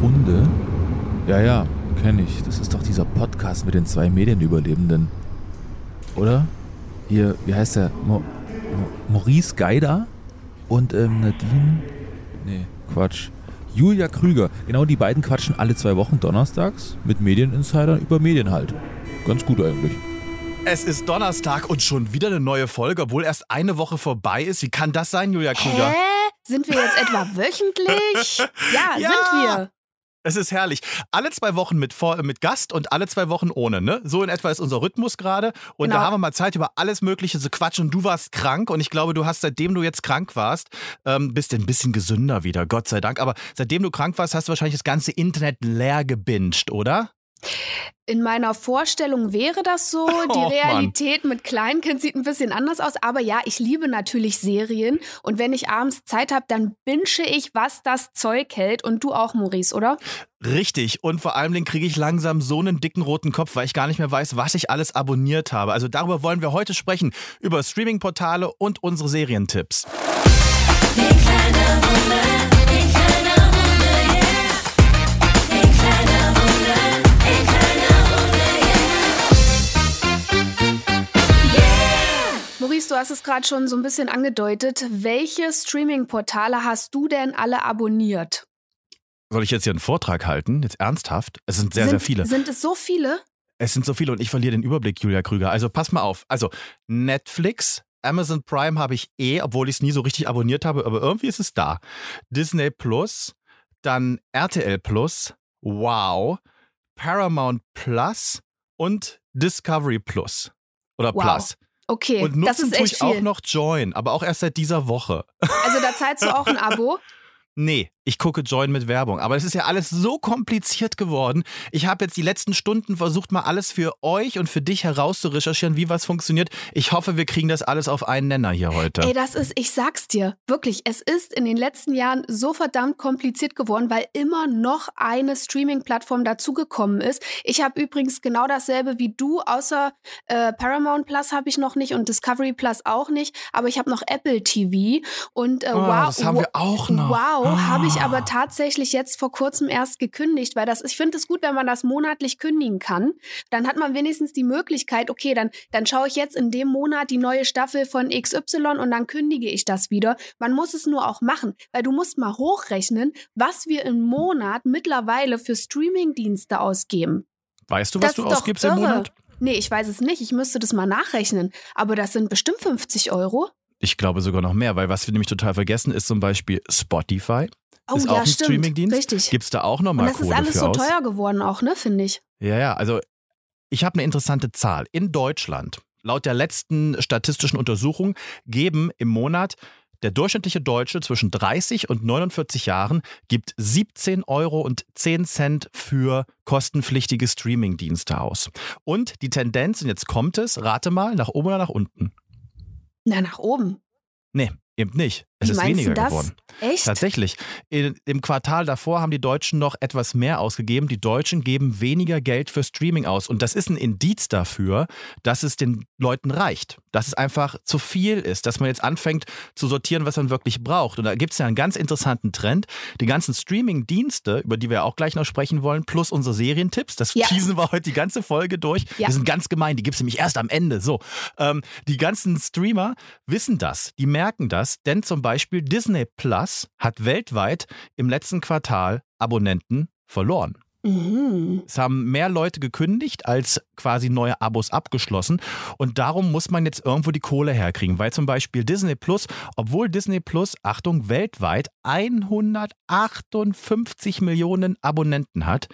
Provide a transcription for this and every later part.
Hunde? Ja, ja, kenne ich. Das ist doch dieser Podcast mit den zwei Medienüberlebenden. Oder? Hier, wie heißt der? Mo Mo Maurice Geider und ähm, Nadine. Nee, Quatsch. Julia Krüger. Genau die beiden quatschen alle zwei Wochen donnerstags mit Medieninsidern über Medien halt. Ganz gut eigentlich. Es ist Donnerstag und schon wieder eine neue Folge, obwohl erst eine Woche vorbei ist. Wie kann das sein, Julia Krüger? Hä? Sind wir jetzt etwa wöchentlich? Ja, Ja. sind wir. Es ist herrlich. Alle zwei Wochen mit, Vor- mit Gast und alle zwei Wochen ohne, ne? So in etwa ist unser Rhythmus gerade. Und da Genau. haben wir mal Zeit, über alles Mögliche zu quatschen. Und du warst krank und ich glaube, du hast, seitdem du jetzt krank warst, ähm, bist ein bisschen gesünder wieder, Gott sei Dank. Aber seitdem du krank warst, hast du wahrscheinlich das ganze Internet leer gebinged, oder? In meiner Vorstellung wäre das so. Die Oh, Mann. Realität mit Kleinkind sieht ein bisschen anders aus. Aber ja, ich liebe natürlich Serien. Und wenn ich abends Zeit habe, dann binge ich, was das Zeug hält. Und du auch, Maurice, oder? Richtig. Und vor allem kriege ich langsam so einen dicken roten Kopf, weil ich gar nicht mehr weiß, was ich alles abonniert habe. Also darüber wollen wir heute sprechen. Über Streaming-Portale und unsere Serientipps. Maurice, du hast es gerade schon so ein bisschen angedeutet. Welche Streaming-Portale hast du denn alle abonniert? Soll ich jetzt hier einen Vortrag halten? Jetzt ernsthaft? Es sind sehr, sind, sehr viele. Sind es so viele? Es sind so viele und ich verliere den Überblick, Julia Krüger. Also pass mal auf. Also Netflix, Amazon Prime habe ich eh, obwohl ich es nie so richtig abonniert habe, aber irgendwie ist es da. Disney Plus, dann RTL Plus, Wow, Paramount Plus und Discovery Plus. Oder Wow. Plus. Okay, Und das nutzen ist tue echt ich auch viel. noch Join, aber auch erst seit dieser Woche. Also da zahlst du auch ein Abo. Nee, ich gucke Join mit Werbung. Aber es ist ja alles so kompliziert geworden. Ich habe jetzt die letzten Stunden versucht, mal alles für euch und für dich herauszurecherchieren, wie was funktioniert. Ich hoffe, wir kriegen das alles auf einen Nenner hier heute. Ey, das ist, ich sag's dir, wirklich, es ist in den letzten Jahren so verdammt kompliziert geworden, weil immer noch eine Streaming-Plattform dazugekommen ist. Ich habe übrigens genau dasselbe wie du, außer äh, Paramount Plus habe ich noch nicht und Discovery Plus auch nicht, aber ich habe noch Apple TV und äh, Oh, wow, das haben wir auch noch. Wow, habe ich Ah. aber tatsächlich jetzt vor kurzem erst gekündigt, weil das, ich finde es gut, wenn man das monatlich kündigen kann. Dann hat man wenigstens die Möglichkeit, okay, dann, dann schaue ich jetzt in dem Monat die neue Staffel von XY und dann kündige ich das wieder. Man muss es nur auch machen, weil du musst mal hochrechnen, was wir im Monat mittlerweile für Streamingdienste ausgeben. Weißt du, was das du ausgibst im irre. Monat? Nee, ich weiß es nicht. Ich müsste das mal nachrechnen. Aber das sind bestimmt 50 Euro. Ich glaube sogar noch mehr, weil was wir nämlich total vergessen, ist zum Beispiel Spotify. Oh ist ja, auch ein stimmt. Streamingdienst. Richtig. Gibt es da auch Und nochmal das Kohle ist alles so aus? teuer geworden auch, ne, finde ich. Ja, ja, also ich habe eine interessante Zahl. In Deutschland, laut der letzten statistischen Untersuchung, geben im Monat der durchschnittliche Deutsche zwischen 30 und 49 Jahren gibt 17 Euro und 10 Cent für kostenpflichtige Streamingdienste aus. Und die Tendenz, und jetzt kommt es, rate mal, nach oben oder nach unten? Na, nach oben. Nee, eben nicht. Es Wie ist weniger geworden. Echt? Tatsächlich. In, Im Quartal davor haben die Deutschen noch etwas mehr ausgegeben. Die Deutschen geben weniger Geld für Streaming aus. Und das ist ein Indiz dafür, dass es den Leuten reicht. Dass es einfach zu viel ist. Dass man jetzt anfängt zu sortieren, was man wirklich braucht. Und da gibt es ja einen ganz interessanten Trend. Die ganzen Streaming-Dienste, über die wir auch gleich noch sprechen wollen, plus unsere Serientipps, das Ja. teasen wir heute die ganze Folge durch. Ja. Die sind ganz gemein. Die gibt es nämlich erst am Ende. So. Ähm, die ganzen Streamer wissen das. Die merken das. Denn zum Beispiel Disney Plus hat weltweit im letzten Quartal Abonnenten verloren. Mhm. Es haben mehr Leute gekündigt als quasi neue Abos abgeschlossen. Und darum muss man jetzt irgendwo die Kohle herkriegen. Weil zum Beispiel Disney Plus, obwohl Disney Plus, Achtung, weltweit 158 Millionen Abonnenten hat,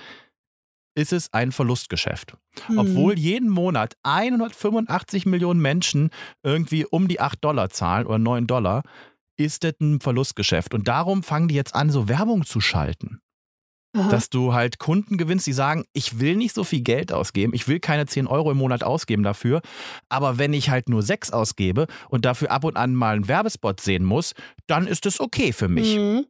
ist es ein Verlustgeschäft. Hm. Obwohl jeden Monat 185 Millionen Menschen irgendwie um die 8 Dollar zahlen oder 9 Dollar, ist das ein Verlustgeschäft. Und darum fangen die jetzt an, so Werbung zu schalten Aha. dass du halt Kunden gewinnst, die sagen, ich will nicht so viel Geld ausgeben, ich will keine 10 Euro im Monat ausgeben dafür, aber wenn ich halt nur 6 ausgebe und dafür ab und an mal einen Werbespot sehen muss, dann ist es okay für mich. Mhm.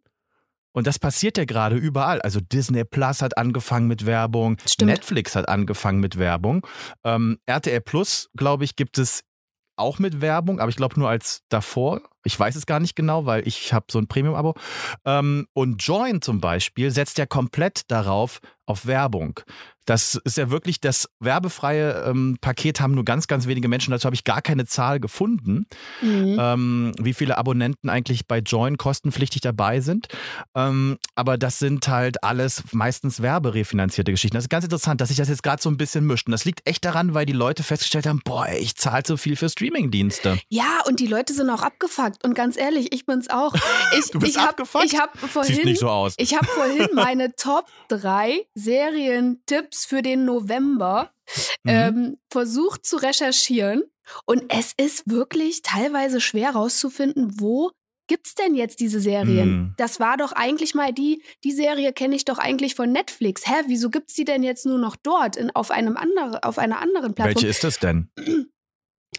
Und das passiert ja gerade überall. Also Disney Plus hat angefangen mit Werbung, Stimmt. Netflix hat angefangen mit Werbung, ähm, RTL Plus, glaube ich, gibt es auch mit Werbung, aber ich glaube nur als davor Ich weiß es gar nicht genau, weil ich habe so ein Premium-Abo. Ähm, und Join zum Beispiel setzt ja komplett darauf, auf Werbung. Das ist ja wirklich das werbefreie ähm, Paket haben nur ganz, ganz wenige Menschen. Dazu habe ich gar keine Zahl gefunden, mhm. ähm, wie viele Abonnenten eigentlich bei Join kostenpflichtig dabei sind. Ähm, aber das sind halt alles meistens werberefinanzierte Geschichten. Das ist ganz interessant, dass sich das jetzt gerade so ein bisschen mischt. Und das liegt echt daran, weil die Leute festgestellt haben, boah, ich zahle so viel für Streamingdienste. Ja, und die Leute sind auch abgefuckt. Und ganz ehrlich, ich bin's auch. Ich, du bist ich hab, abgefuckt? Ich habe vorhin, Sieht nicht so aus. Ich habe vorhin meine Top 3 Serientipps für den November mhm. ähm, versucht zu recherchieren. Und es ist wirklich teilweise schwer herauszufinden, wo gibt's denn jetzt diese Serien? Mhm. Das war doch eigentlich mal die, die Serie kenne ich doch eigentlich von Netflix. Hä, wieso gibt's die denn jetzt nur noch dort in, auf einem anderen, auf einer anderen Plattform? Welche ist das denn?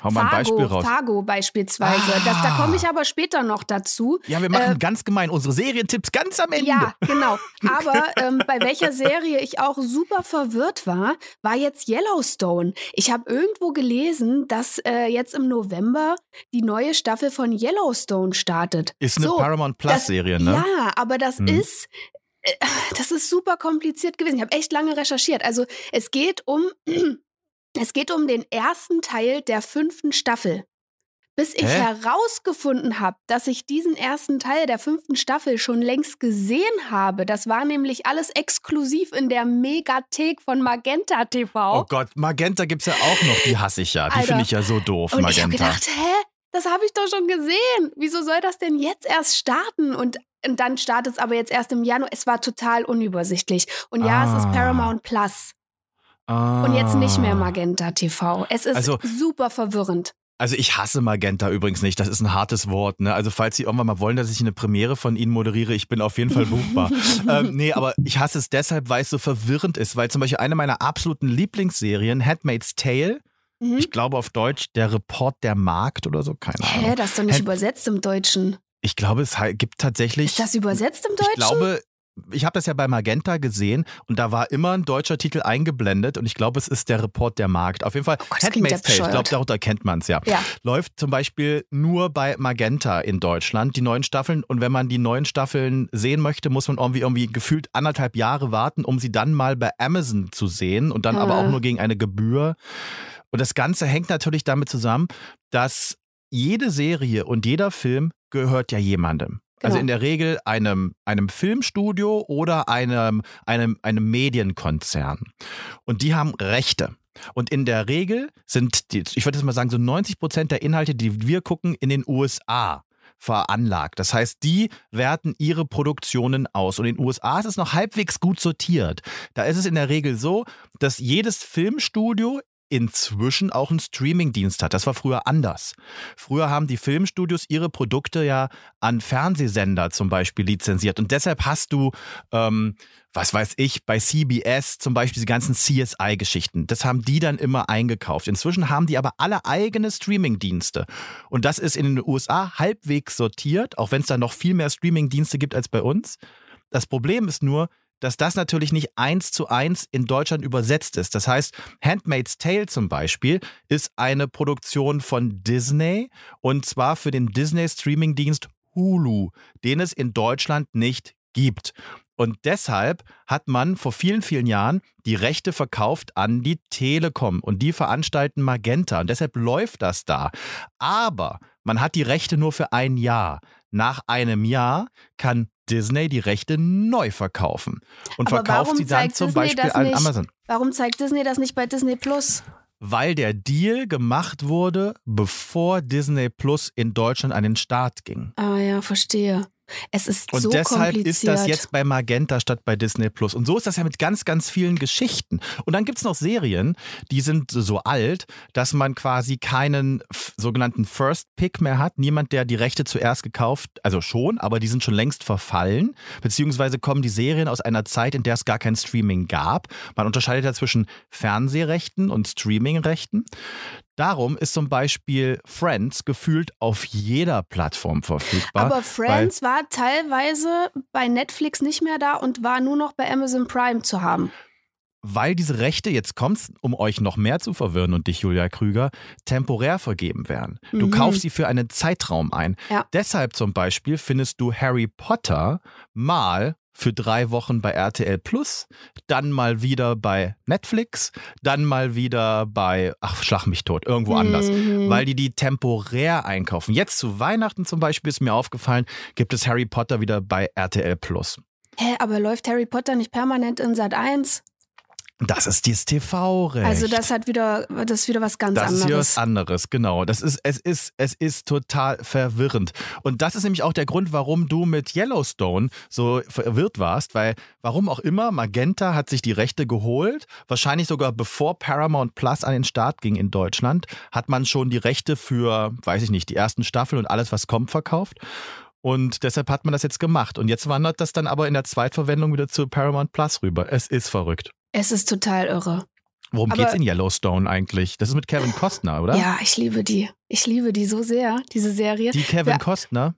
Hau mal ein Beispiel raus. Fargo beispielsweise. Ah. Das, da komme ich aber später noch dazu. Ja, wir machen äh, ganz gemein unsere Serientipps ganz am Ende. Ja, genau. Aber ähm, bei welcher Serie ich auch super verwirrt war, war jetzt Yellowstone. Ich habe irgendwo gelesen, dass äh, jetzt im November die neue Staffel von Yellowstone startet. Ist eine so, Paramount Plus Serie, ne? Ja, aber das hm. ist äh, das ist super kompliziert gewesen. Ich habe echt lange recherchiert. Also es geht um es geht um den ersten Teil der fünften Staffel. Bis ich Hä? herausgefunden habe, dass ich diesen ersten Teil der fünften Staffel schon längst gesehen habe, das war nämlich alles exklusiv in der Megathek von Magenta TV. Oh Gott, Magenta gibt's ja auch noch, die hasse ich ja. Die finde ich ja so doof, und Magenta. Ich habe gedacht, hä? Das habe ich doch schon gesehen. Wieso soll das denn jetzt erst starten? Und, und dann startet es aber jetzt erst im Januar. Es war total unübersichtlich. Und ja, ah. es ist ah. Paramount Plus. Ah. Und jetzt nicht mehr ah. Magenta TV. Es ist also, super verwirrend. Also ich hasse Magenta übrigens nicht, das ist ein hartes Wort. Ne? Also falls Sie irgendwann mal wollen, dass ich eine Premiere von Ihnen moderiere, ich bin auf jeden Fall buchbar. ähm, nee, aber ich hasse es deshalb, weil es so verwirrend ist, weil zum Beispiel eine meiner absoluten Lieblingsserien, Handmaid's Tale, mhm. ich glaube auf Deutsch der Report der Markt oder so, keine Ahnung. Hä, das ist doch nicht Hand übersetzt im Deutschen. Ich glaube, es gibt tatsächlich. Ist das übersetzt im Deutschen? Ich glaube, ich habe das ja bei Magenta gesehen und da war immer ein deutscher Titel eingeblendet und ich glaube, es ist der Report der Markt. Auf jeden Fall oh Gott, Handmaid's Tale, ich glaube, darunter kennt man es ja. ja. Läuft zum Beispiel nur bei Magenta in Deutschland, die neuen Staffeln. Und wenn man die neuen Staffeln sehen möchte, muss man irgendwie, irgendwie gefühlt anderthalb Jahre warten, um sie dann mal bei Amazon zu sehen und dann ja. aber auch nur gegen eine Gebühr. Und das Ganze hängt natürlich damit zusammen, dass jede Serie und jeder Film gehört ja jemandem. Also genau. in der Regel einem, einem Filmstudio oder einem, einem, einem Medienkonzern. Und die haben Rechte. Und in der Regel sind, die, ich würde jetzt mal sagen, so 90 Prozent der Inhalte, die wir gucken, in den USA veranlagt. Das heißt, die werten ihre Produktionen aus. Und in den USA ist es noch halbwegs gut sortiert. Da ist es in der Regel so, dass jedes Filmstudio inzwischen auch einen Streamingdienst hat. Das war früher anders. Früher haben die Filmstudios ihre Produkte ja an Fernsehsender zum Beispiel lizenziert. Und deshalb hast du, ähm, was weiß ich, bei CBS zum Beispiel diese ganzen CSI-Geschichten. Das haben die dann immer eingekauft. Inzwischen haben die aber alle eigene Streamingdienste. Und das ist in den USA halbwegs sortiert, auch wenn es da noch viel mehr Streamingdienste gibt als bei uns. Das Problem ist nur, dass das natürlich nicht eins zu eins in Deutschland übersetzt ist. Das heißt, Handmaid's Tale zum Beispiel ist eine Produktion von Disney und zwar für den Disney Streamingdienst Hulu, den es in Deutschland nicht gibt. Und deshalb hat man vor vielen, vielen Jahren die Rechte verkauft an die Telekom und die veranstalten Magenta und deshalb läuft das da. Aber man hat die Rechte nur für ein Jahr. Nach einem Jahr kann Disney die Rechte neu verkaufen und Aber verkauft sie dann zum Disney Beispiel an Amazon. Warum zeigt Disney das nicht bei Disney Plus? Weil der Deal gemacht wurde, bevor Disney Plus in Deutschland an den Start ging. Ah ja, verstehe. Es ist und so deshalb ist das jetzt bei Magenta statt bei Disney Plus. Und so ist das ja mit ganz, ganz vielen Geschichten. Und dann gibt es noch Serien, die sind so alt, dass man quasi keinen sogenannten First Pick mehr hat. Niemand, der die Rechte zuerst gekauft, also schon, aber die sind schon längst verfallen. Beziehungsweise kommen die Serien aus einer Zeit, in der es gar kein Streaming gab. Man unterscheidet ja zwischen Fernsehrechten und Streamingrechten. Darum ist zum Beispiel Friends gefühlt auf jeder Plattform verfügbar. Aber Friends war teilweise bei Netflix nicht mehr da und war nur noch bei Amazon Prime zu haben. weil diese Rechte, jetzt kommt's, um euch noch mehr zu verwirren und dich, Julia Krüger, temporär vergeben werden. Du Mhm. kaufst sie für einen Zeitraum ein. Ja. Deshalb zum Beispiel findest du Harry Potter mal für drei Wochen bei RTL Plus, dann mal wieder bei Netflix, dann mal wieder bei, ach, schlag mich tot, irgendwo anders. Mhm. Weil die die temporär einkaufen. Jetzt zu Weihnachten zum Beispiel ist mir aufgefallen, gibt es Harry Potter wieder bei RTL Plus. Hä, aber läuft Harry Potter nicht permanent in Sat 1? Das ist das TV-Recht. Also das hat wieder, das ist wieder was ganz Das ist hier anderes. was anderes, genau. Das ist, es ist, es ist total verwirrend. Und das ist nämlich auch der Grund, warum du mit Yellowstone so verwirrt warst, weil warum auch immer, Magenta hat sich die Rechte geholt, wahrscheinlich sogar bevor Paramount Plus an den Start ging in Deutschland, hat man schon die Rechte für, weiß ich nicht, die ersten Staffeln und alles, was kommt, verkauft. Und deshalb hat man das jetzt gemacht. Und jetzt wandert das dann aber in der Zweitverwendung wieder zu Paramount Plus rüber. Es ist verrückt. Es ist total irre. Worum Aber- geht's in Yellowstone eigentlich? Das ist mit Kevin Costner, oder? Ja, ich liebe die. Ich liebe die so sehr, diese Serie. Die Kevin Ja. Costner.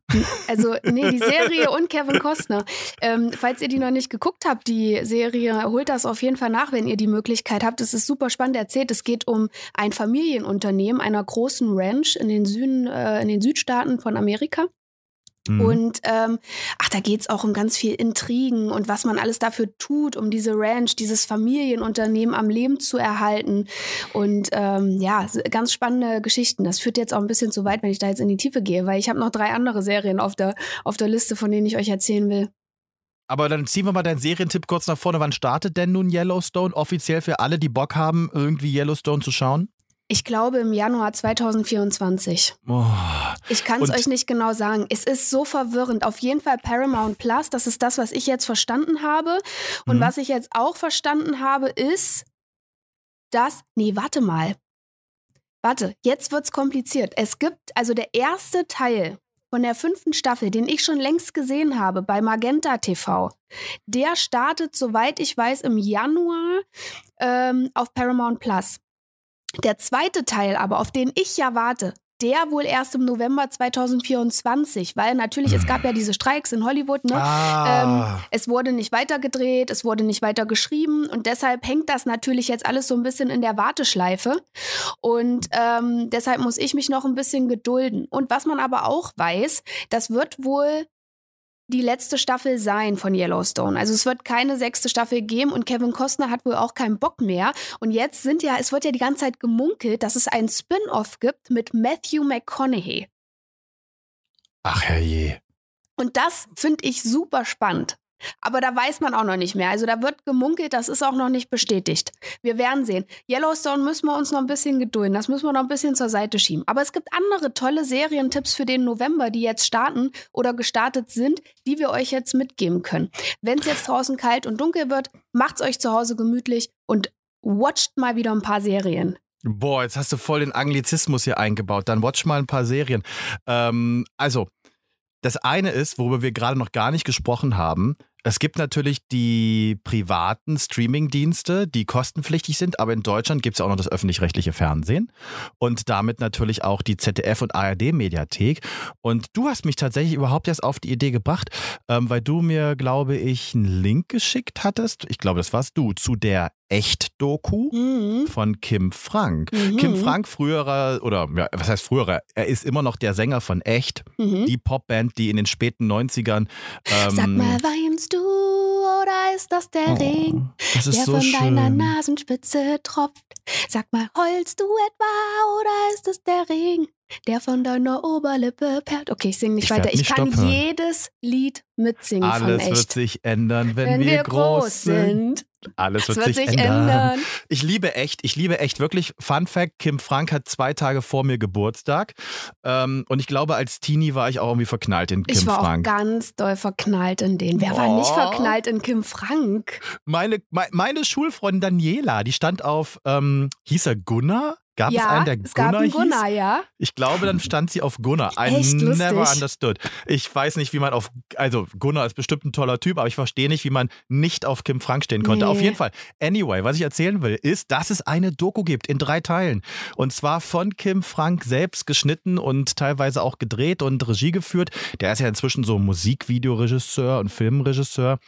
Also, nee, die Serie und Kevin Costner. Ähm, falls ihr die noch nicht geguckt habt, die Serie, holt das auf jeden Fall nach, wenn ihr die Möglichkeit habt. Es ist super spannend erzählt. Es geht um ein Familienunternehmen einer großen Ranch in den Süden, äh, in den Südstaaten von Amerika. Mhm. Und ähm, ach, da geht's auch um ganz viel Intrigen und was man alles dafür tut, um diese Ranch, dieses Familienunternehmen am Leben zu erhalten. Und ähm, ja, ganz spannende Geschichten. Das führt jetzt auch ein bisschen zu weit, wenn ich da jetzt in die Tiefe gehe, weil ich habe noch drei andere Serien auf der, auf der Liste, von denen ich euch erzählen will. Aber dann ziehen wir mal deinen Serientipp kurz nach vorne. Wann startet denn nun Yellowstone offiziell für alle, die Bock haben, irgendwie Yellowstone zu schauen? Ich glaube im Januar 2024. Oh. Ich kann es euch nicht genau sagen. Es ist so verwirrend. Auf jeden Fall Paramount Plus, das ist das, was ich jetzt verstanden habe. Und Mhm. was ich jetzt auch verstanden habe, ist, dass. Nee, warte mal. Warte, jetzt wird's kompliziert. Es gibt also der erste Teil von der fünften Staffel, den ich schon längst gesehen habe bei Magenta TV. Der startet, soweit ich weiß, im Januar ähm, auf Paramount Plus. Der zweite Teil aber, auf den ich ja warte, der wohl erst im November 2024, weil natürlich, es gab ja diese Streiks in Hollywood, ne? Ah. Es wurde nicht weitergedreht, es wurde nicht weiter geschrieben und deshalb hängt das natürlich jetzt alles so ein bisschen in der Warteschleife. Und ähm, deshalb muss ich mich noch ein bisschen gedulden. Und was man aber auch weiß, das wird wohl die letzte Staffel sein von Yellowstone. Also es wird keine sechste Staffel geben und Kevin Costner hat wohl auch keinen Bock mehr. Und jetzt sind ja, es wird ja die ganze Zeit gemunkelt, dass es einen Spin-off gibt mit Matthew McConaughey. Ach herrje. Und das finde ich super spannend. Aber da weiß man auch noch nicht mehr. Also da wird gemunkelt, das ist auch noch nicht bestätigt. Wir werden sehen. Yellowstone müssen wir uns noch ein bisschen gedulden. Das müssen wir noch ein bisschen zur Seite schieben. Aber es gibt andere tolle Serientipps für den November, die jetzt starten oder gestartet sind, die wir euch jetzt mitgeben können. Wenn es jetzt draußen kalt und dunkel wird, macht's euch zu Hause gemütlich und watcht mal wieder ein paar Serien. Boah, jetzt hast du voll den Anglizismus hier eingebaut. Dann watch mal ein paar Serien. Ähm, also, das eine ist, worüber wir gerade noch gar nicht gesprochen haben. Es gibt natürlich die privaten Streaming-Dienste, die kostenpflichtig sind, aber in Deutschland gibt es auch noch das öffentlich-rechtliche Fernsehen und damit natürlich auch die ZDF- und ARD-Mediathek. Und du hast mich tatsächlich überhaupt erst auf die Idee gebracht, ähm, weil du mir, glaube ich, einen Link geschickt hattest. Ich glaube, das warst du, zu der Echt-Doku Mhm. von Kim Frank. Mhm. Kim Frank, früherer, oder ja, was heißt früherer? Er ist immer noch der Sänger von Echt, Mhm. die Popband, die in den späten 90ern. Ähm, Sag mal, weinst du oder ist das der oh, Regen? das der so von schön. deiner Nasenspitze tropft. Sag mal, heulst du etwa oder ist es der Regen, der von deiner Oberlippe perlt? Okay, ich singe nicht Ich weiter. werd Ich nicht kann stoppen. jedes Lied mitsingen Alles von wird echt. sich ändern, wenn, wir, groß sind. Alles Es wird, wird sich, sich ändern. ändern. Ich liebe echt, ich liebe echt wirklich. Fun Fact: Kim Frank hat zwei Tage vor mir Geburtstag. Ähm, und ich glaube, als Teenie war ich auch irgendwie verknallt in Kim Ich war Frank. auch ganz doll verknallt in den. Wer war nicht Oh. verknallt in Kim Frank? Meine, me- meine Schulfreundin Daniela, die stand auf, ähm, hieß er Gunnar? Gab ja, es einen, der es gab Gunnar einen hieß? Gunnar, ja. Ich glaube, dann stand sie auf Gunnar. I Echt never lustig. understood. Ich weiß nicht, wie man auf. Also, Gunnar ist bestimmt ein toller Typ, aber ich verstehe nicht, wie man nicht auf Kim Frank stehen konnte. Nee. Auf jeden Fall. Anyway, was ich erzählen will, ist, dass es eine Doku gibt in drei Teilen. Und zwar von Kim Frank selbst geschnitten und teilweise auch gedreht und Regie geführt. Der ist ja inzwischen so Musikvideoregisseur und Filmregisseur.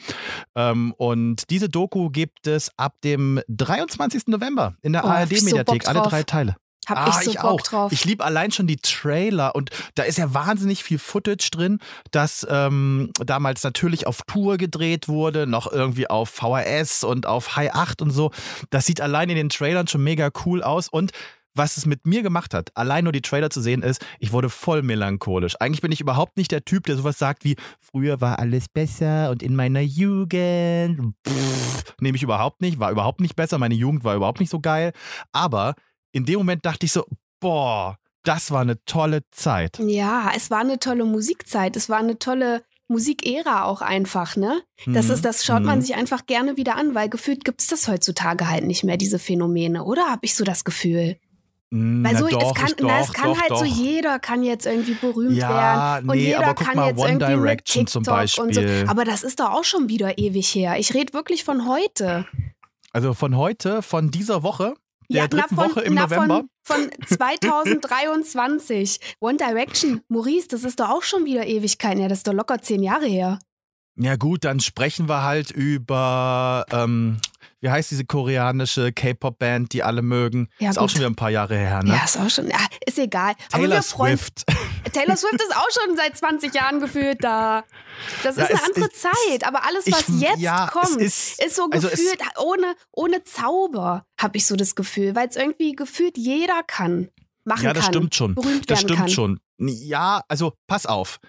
Ähm, und diese Doku gibt es ab dem 23. November in der Oh, so ARD-Mediathek. Bock Alle drei Teile. Hab Ah, ich so Bock auch. drauf. Ich liebe allein schon die Trailer und da ist ja wahnsinnig viel Footage drin, das ähm, damals natürlich auf Tour gedreht wurde, noch irgendwie auf VHS und auf High 8 und so. Das sieht allein in den Trailern schon mega cool aus und was es mit mir gemacht hat, allein nur die Trailer zu sehen, ist, ich wurde voll melancholisch. Eigentlich bin ich überhaupt nicht der Typ, der sowas sagt wie, früher war alles besser und in meiner Jugend. Pff, nehme ich überhaupt nicht, war überhaupt nicht besser, meine Jugend war überhaupt nicht so geil. Aber in dem Moment dachte ich so, boah, das war eine tolle Zeit. Ja, es war eine tolle Musikzeit. Es war eine tolle Musikära auch einfach, ne? Das Mhm. ist, das schaut man Mhm. sich einfach gerne wieder an, weil gefühlt gibt es das heutzutage halt nicht mehr, diese Phänomene, oder? Habe ich so das Gefühl? Weil Na so, doch, es kann, ich na, es doch, kann doch, halt doch. so jeder kann jetzt irgendwie berühmt Ja, werden und nee, jeder kann mal, jetzt One irgendwie mit Direction TikTok zum und so. Beispiel. Aber das ist doch auch schon wieder ewig her. Ich rede wirklich von heute. Also von heute, von dieser Woche, der dritten na, von, Woche im na, November. Von, von 2023. One Direction. Maurice, das ist doch auch schon wieder Ewigkeiten her. Das ist doch locker zehn Jahre her. Ja gut, dann sprechen wir halt über, ähm, wie heißt diese koreanische K-Pop-Band, die alle mögen. Ja, ist auch gut. schon wieder ein paar Jahre her, ne? Ja, ist auch schon. Ist egal. Taylor Swift. Taylor Swift ist auch schon seit 20 Jahren gefühlt da. Das Ja, ist eine es andere ist- Zeit, aber alles, was Ich- jetzt ja, es kommt, ist- ist, so also es- gefühlt ohne, ohne Zauber, habe ich so das Gefühl, weil es irgendwie gefühlt jeder kann. Machen Ja, das kann. stimmt schon. Das stimmt kann. schon. Ja, also pass auf.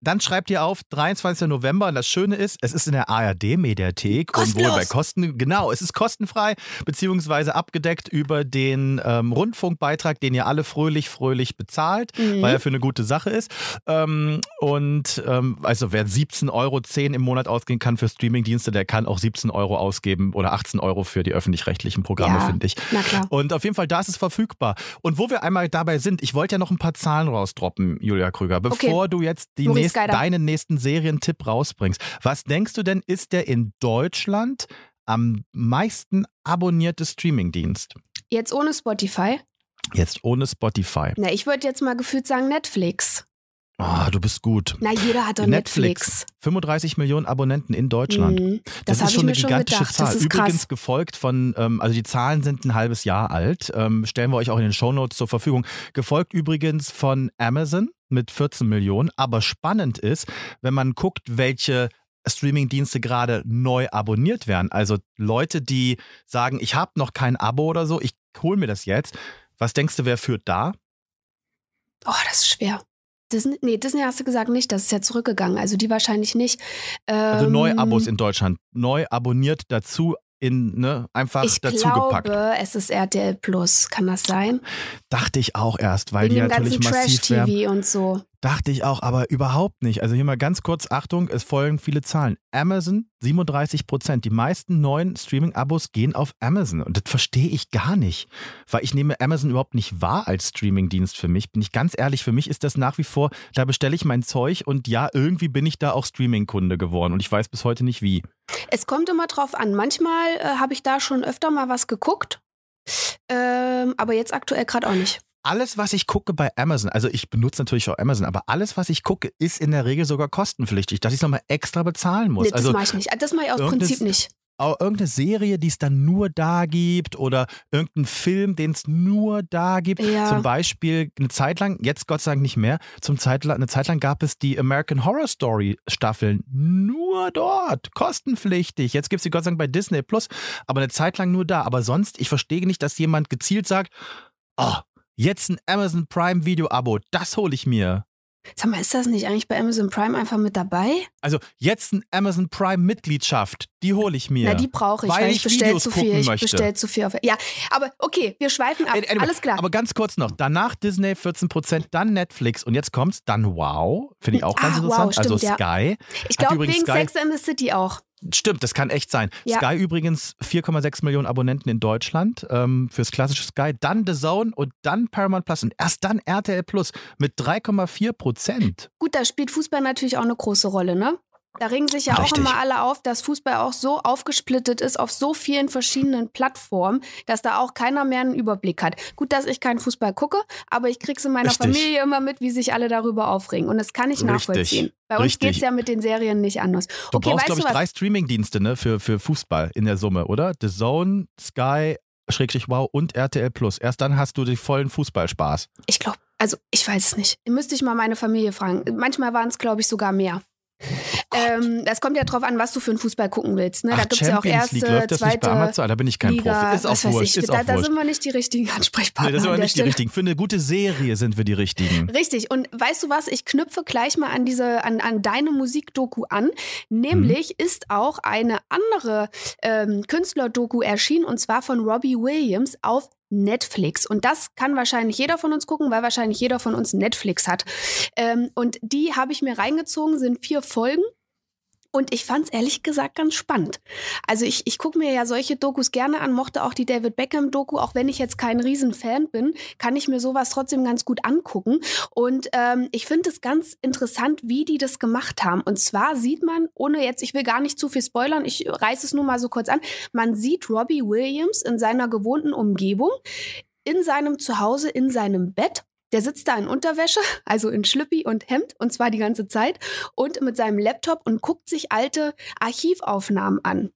Dann schreibt ihr auf, 23. November. Und das Schöne ist, es ist in der ARD-Mediathek. Und wohl bei Kosten, genau, es ist kostenfrei, beziehungsweise abgedeckt über den ähm, Rundfunkbeitrag, den ihr alle fröhlich, fröhlich bezahlt, Mhm. weil er für eine gute Sache ist. Ähm, und ähm, also wer 17,10 Euro im Monat ausgehen kann für Streamingdienste, der kann auch 17 Euro ausgeben oder 18 Euro für die öffentlich-rechtlichen Programme, Ja. finde ich. Na klar. Und auf jeden Fall, da ist es verfügbar. Und wo wir einmal dabei sind, ich wollte ja noch ein paar Zahlen rausdroppen, Julia Krüger, bevor du jetzt die Maurice nächst, Geider. deinen nächsten Serientipp rausbringst. Was denkst du denn, ist der in Deutschland am meisten abonnierte Streamingdienst? Jetzt ohne Spotify. Jetzt ohne Spotify. Na, ich würde jetzt mal gefühlt sagen Netflix. Ah, du bist gut. Na, jeder hat doch Netflix. 35 Millionen Abonnenten in Deutschland. Mhm. Das, Das, ist schon eine schon gigantische gedacht. Zahl. Das ist Übrigens krass. gefolgt von, ähm, also die Zahlen sind ein halbes Jahr alt, ähm, stellen wir euch auch in den Shownotes zur Verfügung. Gefolgt übrigens von Amazon mit 14 Millionen. Aber spannend ist, wenn man guckt, welche Streamingdienste gerade neu abonniert werden. Also Leute, die sagen, ich habe noch kein Abo oder so, ich hole mir das jetzt. Was denkst du, wer führt da? Oh, das ist schwer. Disney, nee, Disney hast du gesagt nicht, das ist ja zurückgegangen. Also die wahrscheinlich nicht. Also Ähm, neue Abos in Deutschland. Neu abonniert dazu in, ne, einfach Ich dazu gepackt. glaube, es ist RTL Plus. Kann das sein? Dachte ich auch erst, weil Wegen die natürlich massiv. Trash-TV und so. Dachte ich auch, aber überhaupt nicht. Also hier mal ganz kurz, Achtung, es folgen viele Zahlen. Amazon 37 Prozent. Die meisten neuen Streaming-Abos gehen auf Amazon. Und das verstehe ich gar nicht. Weil ich nehme Amazon überhaupt nicht wahr als Streaming-Dienst für mich. Bin ich ganz ehrlich, für mich ist das nach wie vor, da bestelle ich mein Zeug und ja, irgendwie bin ich da auch Streaming-Kunde geworden. Und ich weiß bis heute nicht wie. Es kommt immer drauf an. Manchmal äh, habe ich da schon öfter mal was geguckt. Ähm, aber jetzt aktuell gerade auch nicht. Alles, was ich gucke bei Amazon, also ich benutze natürlich auch Amazon, aber alles, was ich gucke, ist in der Regel sogar kostenpflichtig, dass ich es nochmal extra bezahlen muss. Nee, das also mache ich nicht. Das mache ich aus irgendeine- Prinzip nicht. auch irgendeine Serie, die es dann nur da gibt oder irgendein Film, den es nur da gibt. Ja. Zum Beispiel eine Zeit lang, jetzt Gott sei Dank nicht mehr, zum Zeit, eine Zeit lang gab es die American Horror Story Staffeln nur dort, kostenpflichtig. Jetzt gibt es die Gott sei Dank bei Disney Plus, aber eine Zeit lang nur da. Aber sonst, ich verstehe nicht, dass jemand gezielt sagt, oh, jetzt ein Amazon Prime Video Abo, das hole ich mir. Sag mal, ist das nicht eigentlich bei Amazon Prime einfach mit dabei? Also jetzt ein Amazon Prime Mitgliedschaft, die hole ich mir. Na, die brauche ich, Weil weil, ich ich bestelle zu viel. Ich möchte. bestelle zu viel auf. Ja, aber okay, wir schweifen ab. Anyway, Alles klar. Aber ganz kurz noch, danach Disney 14%, dann Netflix und jetzt kommt's, dann Wow, finde ich auch ganz Ah, interessant. Wow, also stimmt, ja. Sky. ich hat glaube wegen Sky- Sex and the City auch. Stimmt, das kann echt sein. Ja. Sky übrigens 4,6 Millionen Abonnenten in Deutschland ähm, fürs klassische Sky, dann The Zone und dann Paramount Plus und erst dann RTL Plus mit 3,4 Prozent. Gut, da spielt Fußball natürlich auch eine große Rolle, ne? Da regen sich ja auch Richtig. immer alle auf, dass Fußball auch so aufgesplittet ist auf so vielen verschiedenen Plattformen, dass da auch keiner mehr einen Überblick hat. Gut, dass ich keinen Fußball gucke, aber ich krieg's in meiner Richtig. Familie immer mit, wie sich alle darüber aufregen. Und das kann ich Richtig. nachvollziehen. Bei uns Richtig. geht's ja mit den Serien nicht anders. Du okay, brauchst, glaube ich, was? drei Streamingdienste ne, für, für Fußball in der Summe, oder? The Zone, Sky, Schrägstrich Wow und RTL Plus. Erst dann hast du den vollen Fußballspaß. Ich glaube, also ich weiß es nicht. Müsste ich mal meine Familie fragen. Manchmal waren es, glaube ich, sogar mehr. Ähm, das kommt ja drauf an, was du für einen Fußball gucken willst. Ne? da Oh Ach, gibt es ja auch Champions League, erste, läuft das nicht bei zweite Amazon? Da bin ich kein Liga, Profi. Ist auch wurscht. Ist Da, auch da sind wir nicht die richtigen Ansprechpartner. Nee, das sind der nicht die richtigen. Für eine gute Serie sind wir die richtigen. Richtig. Und weißt du was? Ich knüpfe gleich mal an diese, an, an deine Musikdoku an. Nämlich Mhm. ist auch eine andere ähm, Künstlerdoku erschienen und zwar von Robbie Williams auf Netflix. Und das kann wahrscheinlich jeder von uns gucken, weil wahrscheinlich jeder von uns Netflix hat. Ähm, und die habe ich mir reingezogen, sind vier Folgen. Und ich fand es ehrlich gesagt ganz spannend. Also ich, ich gucke mir ja solche Dokus gerne an, mochte auch die David Beckham-Doku, auch wenn ich jetzt kein Riesenfan bin, kann ich mir sowas trotzdem ganz gut angucken. Und ähm, ich finde es ganz interessant, wie die das gemacht haben. Und zwar sieht man, ohne jetzt, ich will gar nicht zu viel spoilern, ich reiße es nur mal so kurz an, man sieht Robbie Williams in seiner gewohnten Umgebung, in seinem Zuhause, in seinem Bett. Der sitzt da in Unterwäsche, also in Schlüppi und Hemd, und zwar die ganze Zeit, und mit seinem Laptop und guckt sich alte Archivaufnahmen an.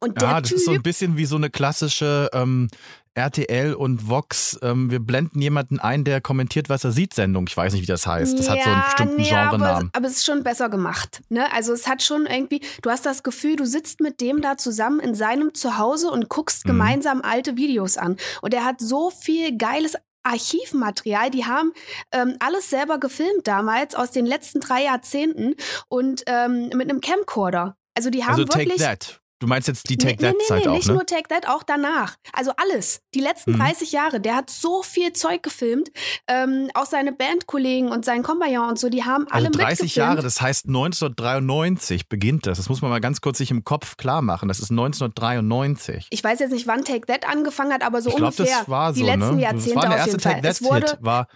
Und der Ja, das Typ, ist so ein bisschen wie so eine klassische ähm, RTL und Vox. Ähm, wir blenden jemanden ein, der kommentiert, was er sieht, Sendung. Ich weiß nicht, wie das heißt. Das hat so einen bestimmten aber, Genrenamen. aber es ist schon besser gemacht. Ne? Also es hat schon irgendwie, du hast das Gefühl, du sitzt mit dem da zusammen in seinem Zuhause und guckst Mhm. gemeinsam alte Videos an. Und er hat so viel geiles Archivmaterial, die haben ähm, alles selber gefilmt damals aus den letzten drei Jahrzehnten und ähm, mit einem Camcorder. Also die haben Also Take wirklich That. Du meinst jetzt die Nee, Take nee, nee, That-Zeit nee, auch, nicht ne? nur Take That, auch danach. Also alles. Die letzten Mhm. 30 Jahre. Der hat so viel Zeug gefilmt. Ähm, auch seine Bandkollegen und sein Kompagnon und so, die haben alle Also 30 mitgefilmt. Jahre, das heißt 1993 beginnt das. Das muss man mal ganz kurz sich im Kopf klar machen. Das ist 1993. Ich weiß jetzt nicht, wann Take That angefangen hat, aber so ich glaube, ungefähr das war so, die letzten ne? Jahrzehnte das war der auf erste jeden Fall. Take Es wurde That-Hit. War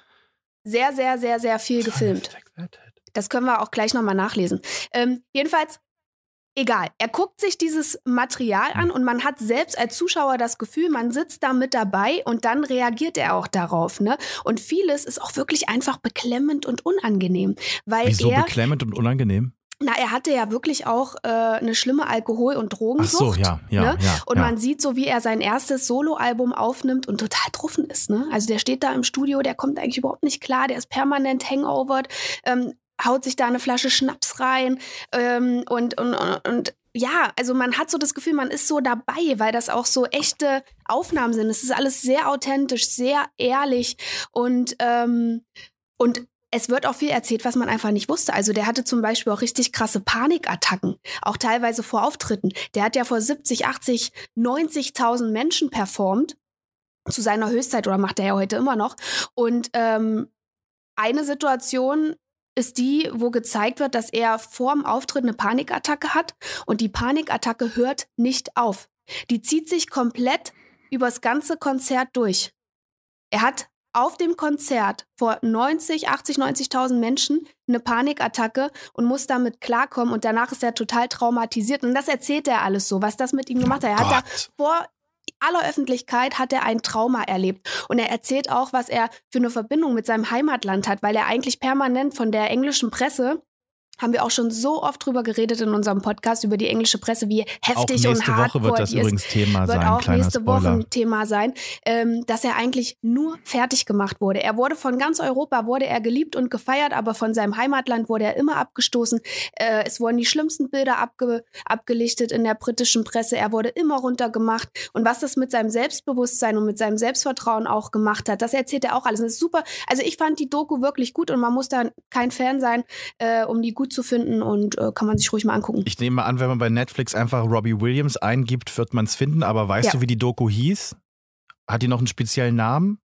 sehr, sehr, sehr, sehr viel gefilmt. Take. Das können wir auch gleich nochmal nachlesen. Ähm, jedenfalls, egal. Er guckt sich dieses Material an und man hat selbst als Zuschauer das Gefühl, man sitzt da mit dabei und dann reagiert er auch darauf. Ne? Und vieles ist auch wirklich einfach beklemmend und unangenehm. Weil Wieso er, beklemmend und unangenehm? na, er hatte ja wirklich auch äh, eine schlimme Alkohol- und Ach Drogensucht. so, ja, ja, ne? ja. Und ja. man sieht so, wie er sein erstes Soloalbum aufnimmt und total truffen ist. Ne? Also der steht da im Studio, der kommt eigentlich überhaupt nicht klar, der ist permanent hangovered, ähm, haut sich da eine Flasche Schnaps rein ähm, und, und, und, und ja, also man hat so das Gefühl, man ist so dabei, weil das auch so echte Aufnahmen sind. Es ist alles sehr authentisch, sehr ehrlich und, ähm, und es wird auch viel erzählt, was man einfach nicht wusste. Also der hatte zum Beispiel auch richtig krasse Panikattacken, auch teilweise vor Auftritten. Der hat ja vor 70, 80, 90.000 Menschen performt zu seiner Höchstzeit oder macht er ja heute immer noch. Und ähm, eine Situation ist die, wo gezeigt wird, dass er vorm Auftritt eine Panikattacke hat und die Panikattacke hört nicht auf. Die zieht sich komplett übers ganze Konzert durch. Er hat auf dem Konzert vor 90, 80, 90.000 Menschen eine Panikattacke und muss damit klarkommen und danach ist er total traumatisiert und das erzählt er alles so, was das mit ihm gemacht hat. Er hat da vor aller Öffentlichkeit hat er ein Trauma erlebt. Und er erzählt auch, was er für eine Verbindung mit seinem Heimatland hat, weil er eigentlich permanent von der englischen Presse haben wir auch schon so oft drüber geredet in unserem Podcast über die englische Presse, wie Auch heftig und nächste hart Woche wird das übrigens Thema wird sein. auch Kleiner nächste Spoiler. Woche ein Thema sein, ähm, dass er eigentlich nur fertig gemacht wurde. Er wurde von ganz Europa, wurde er geliebt und gefeiert, aber von seinem Heimatland wurde er immer abgestoßen. Äh, es wurden die schlimmsten Bilder abge abgelichtet in der britischen Presse. Er wurde immer runtergemacht. Und was das mit seinem Selbstbewusstsein und mit seinem Selbstvertrauen auch gemacht hat, das erzählt er auch alles. Das ist super. Also ich fand die Doku wirklich gut und man muss da kein Fan sein, äh, um die gut zu finden und äh, kann man sich ruhig mal angucken. Ich nehme an, wenn man bei Netflix einfach Robbie Williams eingibt, wird man es finden. Aber weißt Ja. du, wie die Doku hieß? Hat die noch einen speziellen Namen?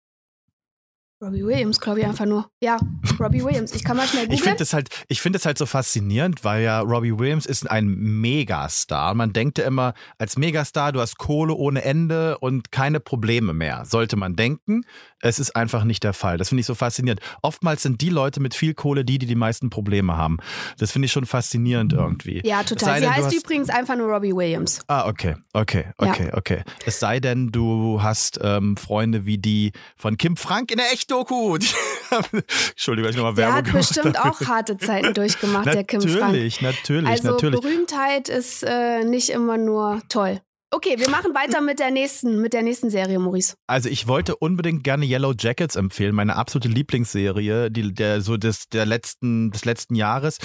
Robbie Williams, glaube ich einfach nur. Ja, Robbie Williams. Ich kann mal schnell googeln. Ich finde es halt, ich finde es halt so faszinierend, weil ja Robbie Williams ist ein Megastar. Man denkt ja immer, als Megastar, du hast Kohle ohne Ende und keine Probleme mehr. Sollte man denken. Es ist einfach nicht der Fall. Das finde ich so faszinierend. Oftmals sind die Leute mit viel Kohle die, die die meisten Probleme haben. Das finde ich schon faszinierend irgendwie. Ja, total. Sie heißt übrigens einfach nur Robbie Williams. Ah, okay, okay, okay, ja. okay. Es sei denn, du hast ähm, Freunde wie die von Kim Frank in der Echt-Doku. Entschuldigung, ich nochmal Werbung Der hat bestimmt auch harte Zeiten durchgemacht, der Kim Frank. Natürlich, natürlich, also natürlich. Berühmtheit ist äh, nicht immer nur toll. Okay, wir machen weiter mit der nächsten, mit der nächsten Serie, Maurice. Also ich wollte unbedingt gerne Yellow Jackets empfehlen, meine absolute Lieblingsserie, die, der so des, der letzten, des letzten Jahres.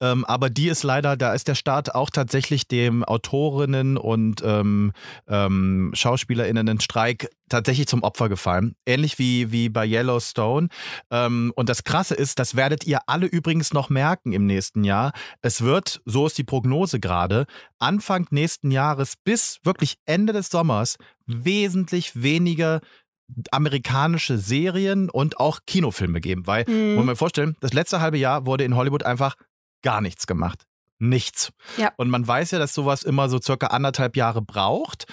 Ähm, aber die ist leider, da ist der Start auch tatsächlich dem Autorinnen und ähm, ähm, SchauspielerInnen Streik tatsächlich zum Opfer gefallen. Ähnlich wie, wie bei Yellowstone. Ähm, und das Krasse ist, das werdet ihr alle übrigens noch merken im nächsten Jahr. Es wird, so ist die Prognose gerade, Anfang nächsten Jahres bis wirklich Ende des Sommers wesentlich weniger amerikanische Serien und auch Kinofilme geben, weil, mhm. muss man vorstellen, das letzte halbe Jahr wurde in Hollywood einfach gar nichts gemacht. Nichts. Ja. Und man weiß ja, dass sowas immer so circa anderthalb Jahre braucht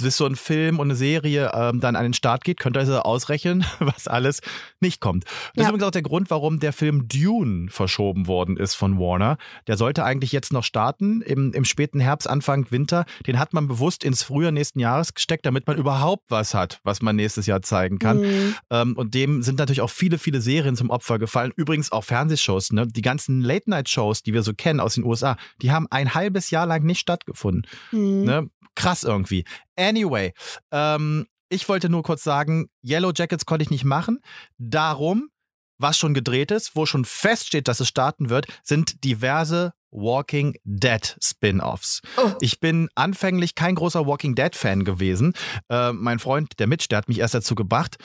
bis so ein Film und eine Serie ähm, dann an den Start geht, könnt ihr also ausrechnen, was alles nicht kommt. Das ja. ist übrigens auch der Grund, warum der Film Dune verschoben worden ist von Warner. Der sollte eigentlich jetzt noch starten, im, im späten Herbst, Anfang Winter. Den hat man bewusst ins Frühjahr nächsten Jahres gesteckt, damit man überhaupt was hat, was man nächstes Jahr zeigen kann. Mhm. Ähm, und dem sind natürlich auch viele, viele Serien zum Opfer gefallen. Übrigens auch Fernsehshows. Ne? Die ganzen Late-Night-Shows, die wir so kennen aus den USA, die haben ein halbes Jahr lang nicht stattgefunden. Mhm. Ne? krass irgendwie. Anyway, ähm, ich wollte nur kurz sagen, Yellow Jackets konnte ich nicht machen. Darum, was schon gedreht ist, wo schon feststeht, dass es starten wird, sind diverse Walking Dead Spin-offs. Oh. Ich bin anfänglich kein großer Walking Dead Fan gewesen. Äh, mein Freund, der Mitch, der hat mich erst dazu gebracht.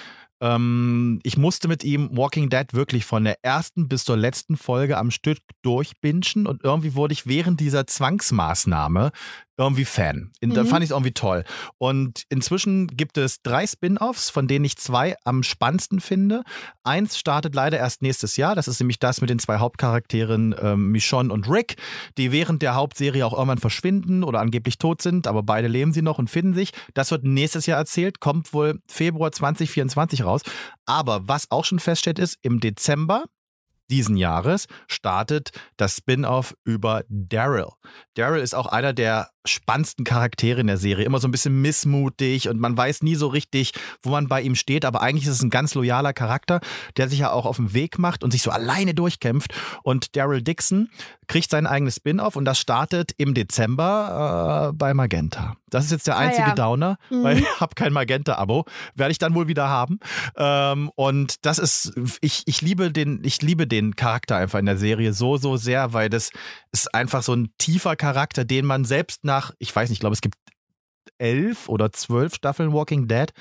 Ähm, ich musste mit ihm Walking Dead wirklich von der ersten bis zur letzten Folge am Stück durchbingen und irgendwie wurde ich während dieser Zwangsmaßnahme irgendwie Fan. Mhm. Da fand ich es irgendwie toll. Und inzwischen gibt es drei Spin-offs, von denen ich zwei am spannendsten finde. Eins startet leider erst nächstes Jahr. Das ist nämlich das mit den zwei Hauptcharakteren ähm, Michonne und Rick, die während der Hauptserie auch irgendwann verschwinden oder angeblich tot sind, aber beide leben sie noch und finden sich. Das wird nächstes Jahr erzählt, kommt wohl Februar 2024 raus. Aber was auch schon feststeht, ist, im Dezember diesen Jahres startet das Spin-off über Daryl. Daryl ist auch einer der spannendsten Charaktere in der Serie. Immer so ein bisschen missmutig und man weiß nie so richtig, wo man bei ihm steht. Aber eigentlich ist es ein ganz loyaler Charakter, der sich ja auch auf den Weg macht und sich so alleine durchkämpft. Und Daryl Dixon kriegt sein eigenes Spin-off und das startet im Dezember äh, bei Magenta. Das ist jetzt der einzige ah, ja. Downer, mhm. weil ich habe kein Magenta-Abo. Werde ich dann wohl wieder haben. Ähm, und das ist, ich, ich liebe den, ich liebe den Charakter einfach in der Serie so, so sehr, weil das ist einfach so ein tiefer Charakter, den man selbst nach, ich weiß nicht, ich glaube, es gibt elf oder zwölf Staffeln Walking Dead.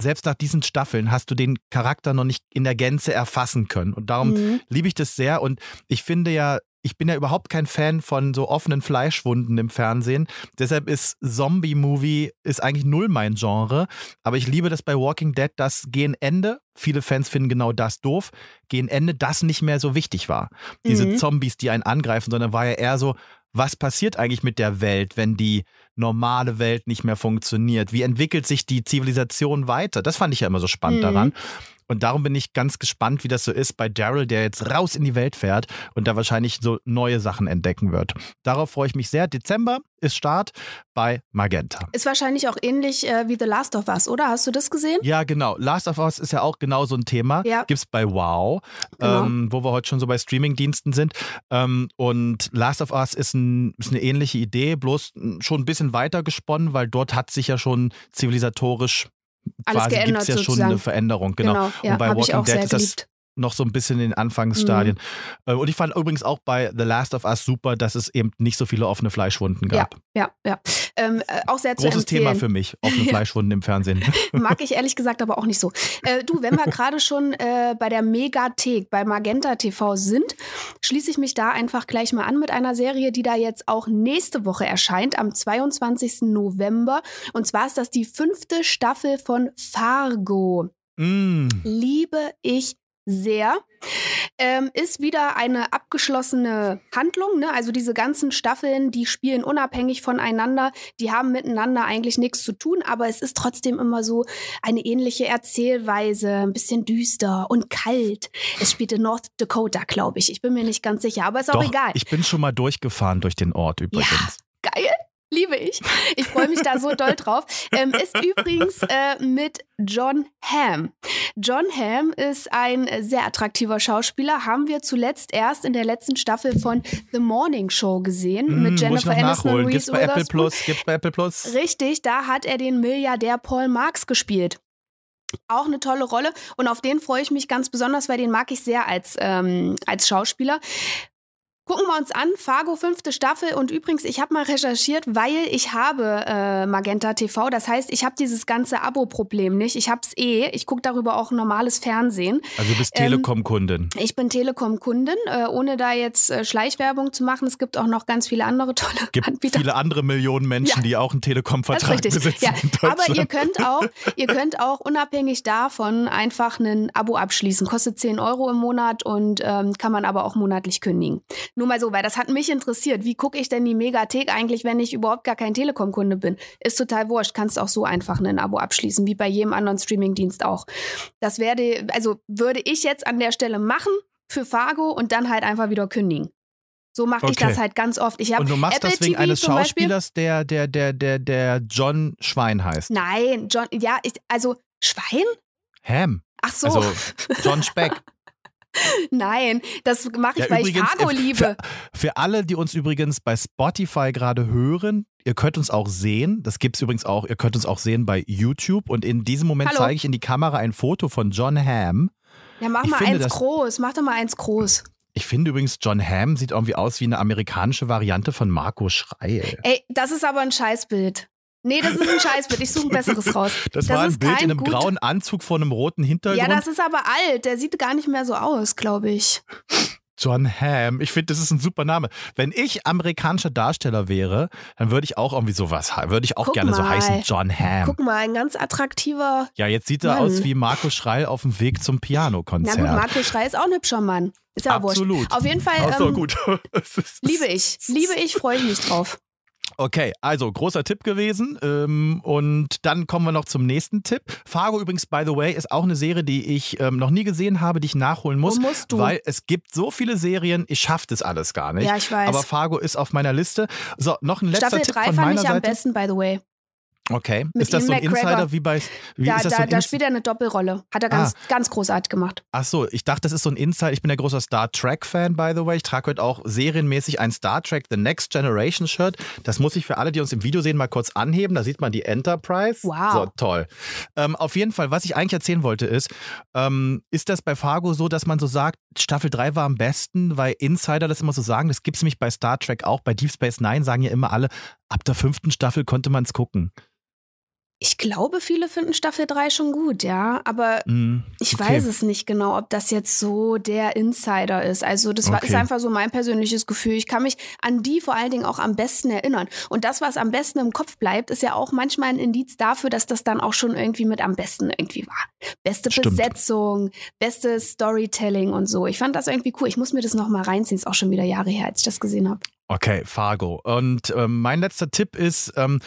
Selbst nach diesen Staffeln hast du den Charakter noch nicht in der Gänze erfassen können. Und darum mhm. liebe ich das sehr. Und ich finde ja, ich bin ja überhaupt kein Fan von so offenen Fleischwunden im Fernsehen. Deshalb ist Zombie-Movie ist eigentlich null mein Genre. Aber ich liebe das bei Walking Dead, dass gegen Ende, viele Fans finden genau das doof, gegen Ende das nicht mehr so wichtig war. Diese mhm. Zombies, die einen angreifen, sondern war ja eher so, was passiert eigentlich mit der Welt, wenn die normale Welt nicht mehr funktioniert? Wie entwickelt sich die Zivilisation weiter? Das fand ich ja immer so spannend mhm. daran. Und darum bin ich ganz gespannt, wie das so ist bei Daryl, der jetzt raus in die Welt fährt und da wahrscheinlich so neue Sachen entdecken wird. Darauf freue ich mich sehr. Dezember ist Start bei Magenta. Ist wahrscheinlich auch ähnlich äh, wie The Last of Us, oder? Hast du das gesehen? Ja, genau. Last of Us ist ja auch genau so ein Thema. Ja. Gibt es bei Wow, genau. ähm, wo wir heute schon so bei Streamingdiensten sind. Ähm, und Last of Us ist, ein, ist eine ähnliche Idee, bloß schon ein bisschen weiter gesponnen, weil dort hat sich ja schon zivilisatorisch alles quasi gibt es ja sozusagen. schon eine Veränderung, genau. genau ja, und bei Walking Dead ist das noch so ein bisschen in den Anfangsstadien. Mhm. Und ich fand übrigens auch bei The Last of Us super, dass es eben nicht so viele offene Fleischwunden gab. Ja, ja, ja. Ähm, äh, auch sehr Großes. Thema für mich, offene Fleischwunden im Fernsehen. Mag ich ehrlich gesagt aber auch nicht so. Äh, du, wenn wir gerade schon äh, bei der Megathek, bei Magenta TV sind, schließe ich mich da einfach gleich mal an mit einer Serie, die da jetzt auch nächste Woche erscheint, am 22. November. Und zwar ist das die fünfte Staffel von Fargo. Mm. Liebe ich sehr. Ähm, ist wieder eine abgeschlossene Handlung. Ne? Also diese ganzen Staffeln, die spielen unabhängig voneinander. Die haben miteinander eigentlich nichts zu tun, aber es ist trotzdem immer so eine ähnliche Erzählweise, ein bisschen düster und kalt. Es spielt in North Dakota, glaube ich. Ich bin mir nicht ganz sicher, aber ist auch Doch, egal. Ich bin schon mal durchgefahren durch den Ort übrigens. Geil. Liebe ich. Ich freue mich da so doll drauf. Ähm, ist übrigens äh, mit John Hamm. John Hamm ist ein sehr attraktiver Schauspieler. Haben wir zuletzt erst in der letzten Staffel von The Morning Show gesehen Mm, mit Jennifer Aniston und. Reese Gibt's bei Apple. Plus? Gibt's bei Apple Plus? Richtig, da hat er den Milliardär Paul Marx gespielt. Auch eine tolle Rolle und auf den freue ich mich ganz besonders, weil den mag ich sehr als, ähm, als Schauspieler. Gucken wir uns an, Fargo fünfte Staffel und übrigens, ich habe mal recherchiert, weil ich habe äh, Magenta TV, das heißt, ich habe dieses ganze Abo-Problem nicht. Ich habe es eh, ich gucke darüber auch normales Fernsehen. Also du bist Ähm, Telekom-Kundin. Ich bin Telekom-Kundin, äh, ohne da jetzt äh, Schleichwerbung zu machen. Es gibt auch noch ganz viele andere tolle gibt Anbieter. viele andere Millionen Menschen, Ja. die auch einen Telekom-Vertrag besitzen Ja, aber ihr könnt auch, ihr könnt auch unabhängig davon einfach ein Abo abschließen. Kostet 10 Euro im Monat und ähm, kann man aber auch monatlich kündigen. Nur mal so, weil das hat mich interessiert. Wie gucke ich denn die Megathek eigentlich, wenn ich überhaupt gar kein Telekom-Kunde bin? Ist total wurscht. Kannst auch so einfach ein Abo abschließen, wie bei jedem anderen Streamingdienst auch. Das werde, also würde ich jetzt an der Stelle machen für Fargo und dann halt einfach wieder kündigen. So mache ich Okay. das halt ganz oft. Ich Und du machst Apple das wegen TV eines. Schauspielers, der, der, der, der, der John Schwein heißt. Nein, John, ja, ich, also Schwein? Ham. Ach so, Also John Speck. nein, das mache ich, Ja, weil ich übrigens, Fargo äh, liebe. Für alle, die uns übrigens bei Spotify gerade hören, ihr könnt uns auch sehen. Das gibt es übrigens auch. Ihr könnt uns auch sehen bei YouTube. Und in diesem Moment Hallo. zeige ich in die Kamera ein Foto von John Hamm. Ja, mach ich mal finde eins das- groß, mach doch mal eins groß. Ich finde übrigens, John Hamm sieht irgendwie aus wie eine amerikanische Variante von Marco Schreil. Ey, das ist aber ein Scheißbild. Nee, das ist ein Scheißbild. Ich suche ein besseres raus. Das, Das war ein Bild in einem gut- grauen Anzug vor einem roten Hintergrund. Ja, das ist aber alt. Der sieht gar nicht mehr so aus, glaube ich. John Hamm. Ich finde, das ist ein super Name. Wenn ich amerikanischer Darsteller wäre, dann würde ich auch irgendwie sowas. Würde ich auch Guck gerne so mal. heißen. John Hamm. Guck mal, ein ganz attraktiver. Ja, jetzt sieht er Mann. aus wie Marco Schreil auf dem Weg zum Na Pianokonzert. gut, Marco Schrei ist auch ein hübscher Mann. Ist ja wurscht. Absolut. Auf jeden Fall Ach so, ähm, gut. Liebe ich. Liebe ich, freue ich mich drauf. Okay, also großer Tipp gewesen. Ähm, und dann kommen wir noch zum nächsten Tipp. Fargo übrigens, by the way, ist auch eine Serie, die ich ähm, noch nie gesehen habe, die ich nachholen muss. Wo musst du? Weil es gibt so viele Serien, ich schaffe das alles gar nicht. Ja, ich weiß. Aber Fargo ist auf meiner Liste. So, noch ein letzter Staffel Tipp 3 von fand meiner ich am Seite. besten, by the way. Okay. Mit ist das so ein McGregor. Insider wie bei. Wie da ist das da, so ein da spielt er eine Doppelrolle. Hat er ganz, ganz großartig gemacht. Ach so, ich dachte, das ist so ein Insider. Ich bin der großer Star Trek-Fan, by the way. Ich trage heute auch serienmäßig ein Star Trek The Next Generation Shirt. Das muss ich für alle, die uns im Video sehen, mal kurz anheben. Da sieht man die Enterprise. Wow. So, toll. Ähm, auf jeden Fall, was ich eigentlich erzählen wollte, ist, ähm, ist das bei Fargo so, dass man so sagt, Staffel 3 war am besten, weil Insider das immer so sagen. Das gibt es nämlich bei Star Trek auch. Bei Deep Space Nine sagen ja immer alle, ab der fünften Staffel konnte man es gucken. Ich glaube, viele finden Staffel 3 schon gut, ja. Aber Mm, ich okay. weiß es nicht genau, ob das jetzt so der Insider ist. Also, das war, Okay. ist einfach so mein persönliches Gefühl. Ich kann mich an die vor allen Dingen auch am besten erinnern. Und das, was am besten im Kopf bleibt, ist ja auch manchmal ein Indiz dafür, dass das dann auch schon irgendwie mit am besten irgendwie war. Beste Stimmt. Besetzung, bestes Storytelling und so. Ich fand das irgendwie cool. Ich muss mir das nochmal reinziehen. Ist auch schon wieder Jahre her, als ich das gesehen habe. Okay, Fargo. Und ähm, mein letzter Tipp ist, ähm,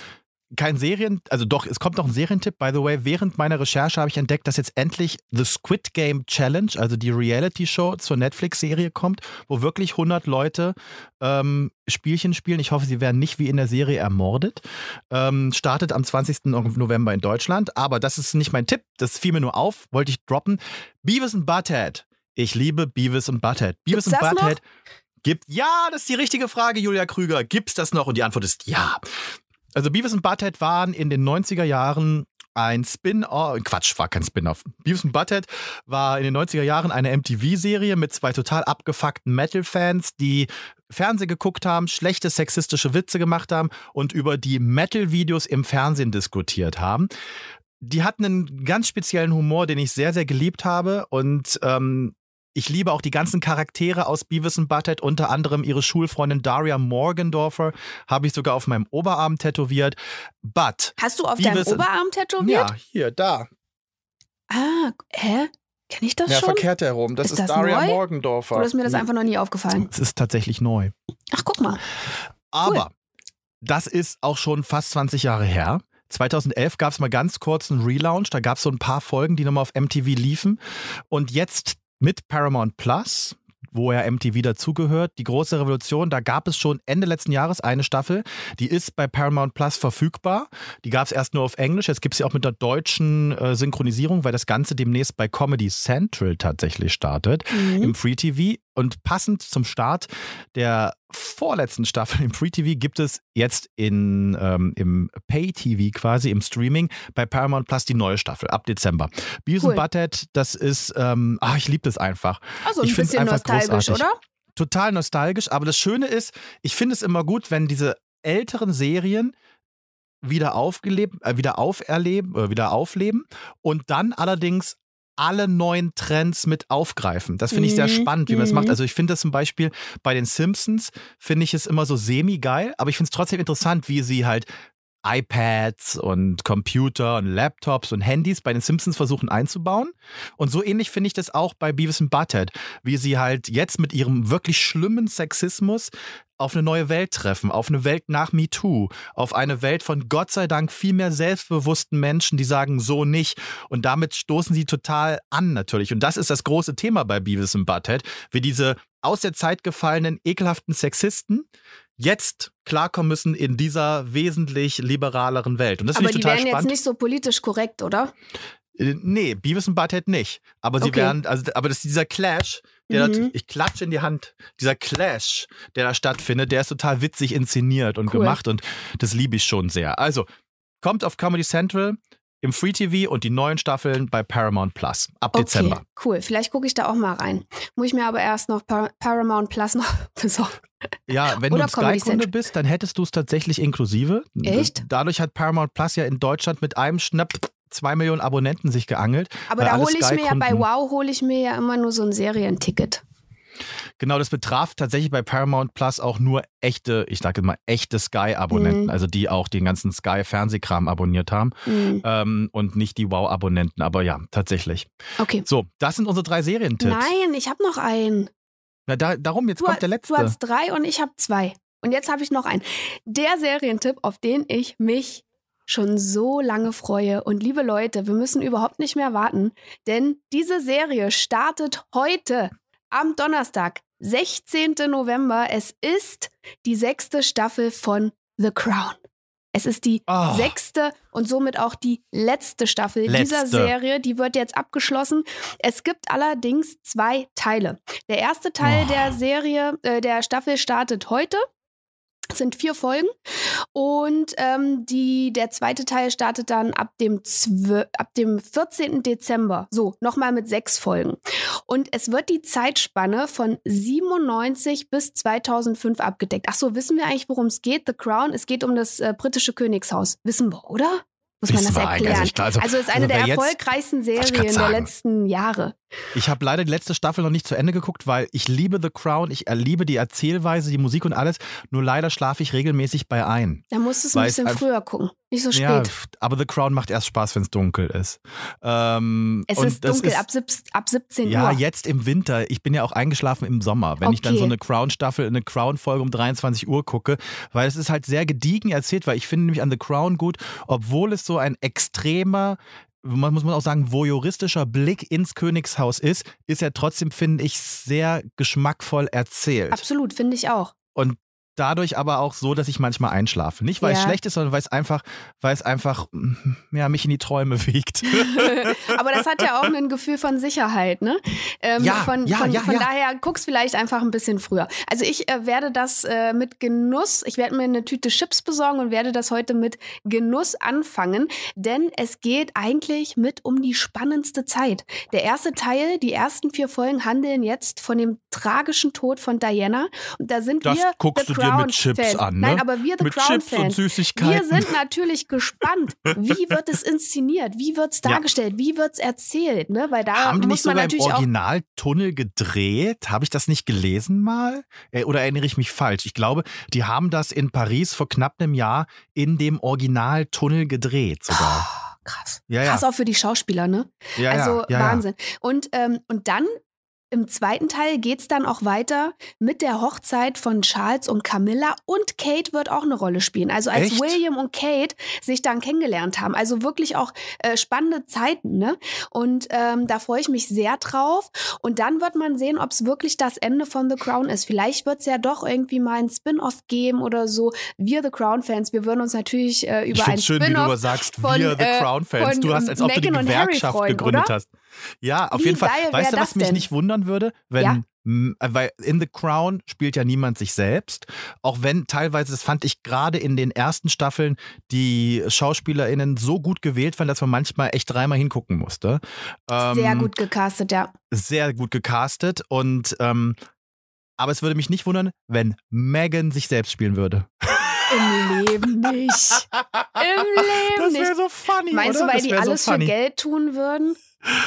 kein Serien, also doch, es kommt noch ein Serientipp. By the way, während meiner Recherche habe ich entdeckt, dass jetzt endlich The Squid Game Challenge, also die Reality-Show zur Netflix-Serie kommt, wo wirklich 100 Leute ähm, Spielchen spielen. Ich hoffe, sie werden nicht wie in der Serie ermordet. Ähm, startet am 20. November in Deutschland. Aber das ist nicht mein Tipp, das fiel mir nur auf, wollte ich droppen. Beavis and Butthead. Ich liebe Beavis and Butthead. Beavis Gibt's and das noch? Butthead. Gibt, ja, das ist die richtige Frage, Julia Krüger. Gibt's das noch? Und die Antwort ist ja. Also Beavis und Butthead waren in den 90er Jahren ein Spin-off, Quatsch, war kein Spin-off. Beavis und Butthead war in den 90er Jahren eine MTV-Serie mit zwei total abgefuckten Metal-Fans, die Fernsehen geguckt haben, schlechte sexistische Witze gemacht haben und über die Metal-Videos im Fernsehen diskutiert haben. Die hatten einen ganz speziellen Humor, den ich sehr, sehr geliebt habe und ähm, ich liebe auch die ganzen Charaktere aus Beavis und Butthead, unter anderem ihre Schulfreundin Daria Morgendorfer, habe ich sogar auf meinem Oberarm tätowiert. But, Hast du auf Beavis deinem Oberarm tätowiert? ja, hier, da. Ah, hä? Kenn ich das ja, schon? verkehrt herum. Das Ist ist, das Daria neu? Morgendorfer. Oder ist mir das einfach noch nie aufgefallen? Es ist tatsächlich neu. Ach, guck mal. Aber das ist auch schon fast 20 Jahre her. 2011 gab es mal ganz kurz einen Relaunch. Da gab es so ein paar Folgen, die nochmal auf MTV liefen. Und jetzt mit Paramount Plus, wo ja MTV dazugehört, die große Revolution, da gab es schon Ende letzten Jahres eine Staffel. Die ist bei Paramount Plus verfügbar. Die gab es erst nur auf Englisch. Jetzt gibt es sie auch mit der deutschen äh, Synchronisierung, weil das Ganze demnächst bei Comedy Central tatsächlich startet Mhm. im Free TV. Und passend zum Start der vorletzten Staffel im Free TV gibt es jetzt in, ähm, im Pay TV quasi, im Streaming, bei Paramount Plus die neue Staffel ab Dezember. Beavis Cool. Butthead, das ist, ähm, ach, ich liebe das einfach. Also ein ich bisschen nostalgisch, großartig. oder? Total nostalgisch, aber das Schöne ist, ich finde es immer gut, wenn diese älteren Serien wieder aufgelebt, äh, wieder auferleben, äh, wieder aufleben und dann allerdings alle neuen Trends mit aufgreifen. Das finde ich sehr Mhm, spannend, wie man das macht. mhm. Also ich finde das zum Beispiel bei den Simpsons, finde ich es immer so semi-geil, aber ich finde es trotzdem interessant, wie sie halt iPads und Computer und Laptops und Handys bei den Simpsons versuchen einzubauen. Und so ähnlich finde ich das auch bei Beavis and Butthead, wie sie halt jetzt mit ihrem wirklich schlimmen Sexismus auf eine neue Welt treffen, auf eine Welt nach MeToo, auf eine Welt von Gott sei Dank viel mehr selbstbewussten Menschen, die sagen so nicht. Und damit stoßen sie total an natürlich. Und das ist das große Thema bei Beavis and Butthead, wie diese aus der Zeit gefallenen, ekelhaften Sexisten jetzt klarkommen müssen in dieser wesentlich liberaleren Welt. Und das Aber ich die total wären jetzt spannend. nicht so politisch korrekt, oder? Äh, Nee, Beavis und Butthead nicht. Aber sie Okay. werden, also, aber das ist dieser Clash, der Mhm. da, ich klatsche in die Hand, dieser Clash, der da stattfindet, der ist total witzig inszeniert und Cool. gemacht und das liebe ich schon sehr. Also, kommt auf Comedy Central im Free TV und die neuen Staffeln bei Paramount Plus ab Okay, Dezember. cool. Vielleicht gucke ich da auch mal rein. Muss ich mir aber erst noch Par Paramount Plus noch besorgen. Ja, wenn Oder du Sky-Kunde bist, dann hättest du es tatsächlich inklusive. Echt? Dadurch hat Paramount Plus ja in Deutschland mit einem Schnapp zwei Millionen Abonnenten sich geangelt. Aber da hole ich mir ja bei Wow hole ich mir ja immer nur so ein Serienticket. Genau, das betraf tatsächlich bei Paramount Plus auch nur echte, ich sage mal, echte Sky-Abonnenten, Mhm. also die auch den ganzen Sky-Fernsehkram abonniert haben Hm. ähm, und nicht die Wow-Abonnenten. Aber ja, tatsächlich. Okay. So, das sind unsere drei Serientipps. Nein, ich habe noch einen. Na, da, darum, jetzt Du, kommt der letzte. du hast drei und ich habe zwei. Und jetzt habe ich noch einen. Der Serientipp, auf den ich mich schon so lange freue. Und liebe Leute, wir müssen überhaupt nicht mehr warten, denn diese Serie startet heute am Donnerstag, 16. November. Es ist die sechste Staffel von The Crown. Es ist die Oh. sechste und somit auch die letzte Staffel dieser Letzte. Serie. Die wird jetzt abgeschlossen. Es gibt allerdings zwei Teile. Der erste Teil Oh. der Serie, äh, der Staffel startet heute. Sind vier Folgen und ähm, die, der zweite Teil startet dann ab dem, ab dem 14. Dezember. So, nochmal mit sechs Folgen. Und es wird die Zeitspanne von 97 bis 2005 abgedeckt. Ach so, wissen wir eigentlich, worum es geht? The Crown, es geht um das äh, britische Königshaus. Wissen wir, oder? Muss man das erklären? Also glaub, also- Also es ist eine also der erfolgreichsten Serien der letzten Jahre. Ich habe leider die letzte Staffel noch nicht zu Ende geguckt, weil ich liebe The Crown, ich liebe die Erzählweise, die Musik und alles. Nur leider schlafe ich regelmäßig bei ein. Da musst du es ein bisschen einfach- früher gucken. Nicht so Ja, spät. pf, aber The Crown macht erst Spaß, wenn es dunkel ist. Ähm, es ist dunkel ist, ab, sieb ab 17 Ja, Uhr. jetzt im Winter. Ich bin ja auch eingeschlafen im Sommer, wenn ich dann Okay. so eine Crown-Staffel, eine Crown-Folge um 23 Uhr gucke, weil es ist halt sehr gediegen erzählt, weil ich finde nämlich an The Crown gut, obwohl es so ein extremer man muss man auch sagen, voyeuristischer Blick ins Königshaus ist, ist er trotzdem, finde ich, sehr geschmackvoll erzählt. Absolut, finde ich auch. Und dadurch aber auch so, dass ich manchmal einschlafe. Nicht, weil es Ja. schlecht ist, sondern weil es einfach, weil es einfach mm, ja, mich in die Träume wiegt. Aber das hat ja auch ein Gefühl von Sicherheit, ne? Ähm, Ja, von ja, von, ja, von daher guck's vielleicht einfach ein bisschen früher. Also ich äh, werde das äh, mit Genuss, ich werde mir eine Tüte Chips besorgen und werde das heute mit Genuss anfangen, denn es geht eigentlich mit um die spannendste Zeit. Der erste Teil, die ersten vier Folgen handeln jetzt von dem tragischen Tod von Diana und da sind Das wir guckst The du dir mit Crown Chips Fans. an, ne? Nein, aber wir The Mit Crown Chips und Fans. Süßigkeiten. Wir sind natürlich gespannt. Wie wird es inszeniert? Wie wird es Ja. dargestellt? Wie wird es erzählt? Ne? Weil da Haben die nicht man sogar im natürlich. Originaltunnel gedreht? Habe ich das nicht gelesen mal? Äh, Oder erinnere ich mich falsch? Ich glaube, die haben das in Paris vor knapp einem Jahr in dem Originaltunnel gedreht sogar. krass. Ja, ja. Krass auch für die Schauspieler, ne? Ja, also ja, ja, Wahnsinn. Und, ähm, und dann im zweiten Teil geht's dann auch weiter mit der Hochzeit von Charles und Camilla und Kate wird auch eine Rolle spielen. Also als Echt? William und Kate sich dann kennengelernt haben. Also wirklich auch äh, spannende Zeiten, ne? Und ähm, da freue ich mich sehr drauf. Und dann wird man sehen, ob es wirklich das Ende von The Crown ist. Vielleicht wird's ja doch irgendwie mal ein Spin-off geben oder so. Wir The Crown-Fans, wir würden uns natürlich äh, Ich über ein finde schön, wie du Spin-off sagst, von, wir The äh, Crown-Fans. Du hast, als ob du die Meghan und Harry Gewerkschaft freuen, gegründet oder? hast. Ja, auf Wie jeden Fall. Weißt du, was das mich denn? nicht wundern würde? Wenn, Ja. weil in The Crown spielt ja niemand sich selbst. Auch wenn teilweise, das fand ich gerade in den ersten Staffeln, die SchauspielerInnen so gut gewählt waren, dass man manchmal echt dreimal hingucken musste. Sehr Ähm, gut gecastet, ja. Sehr gut gecastet und ähm, aber es würde mich nicht wundern, wenn Megan sich selbst spielen würde. Im Leben nicht. Im Leben Das wäre nicht. so funny. Meinst oder? du, weil das die alles so für. Geld tun würden?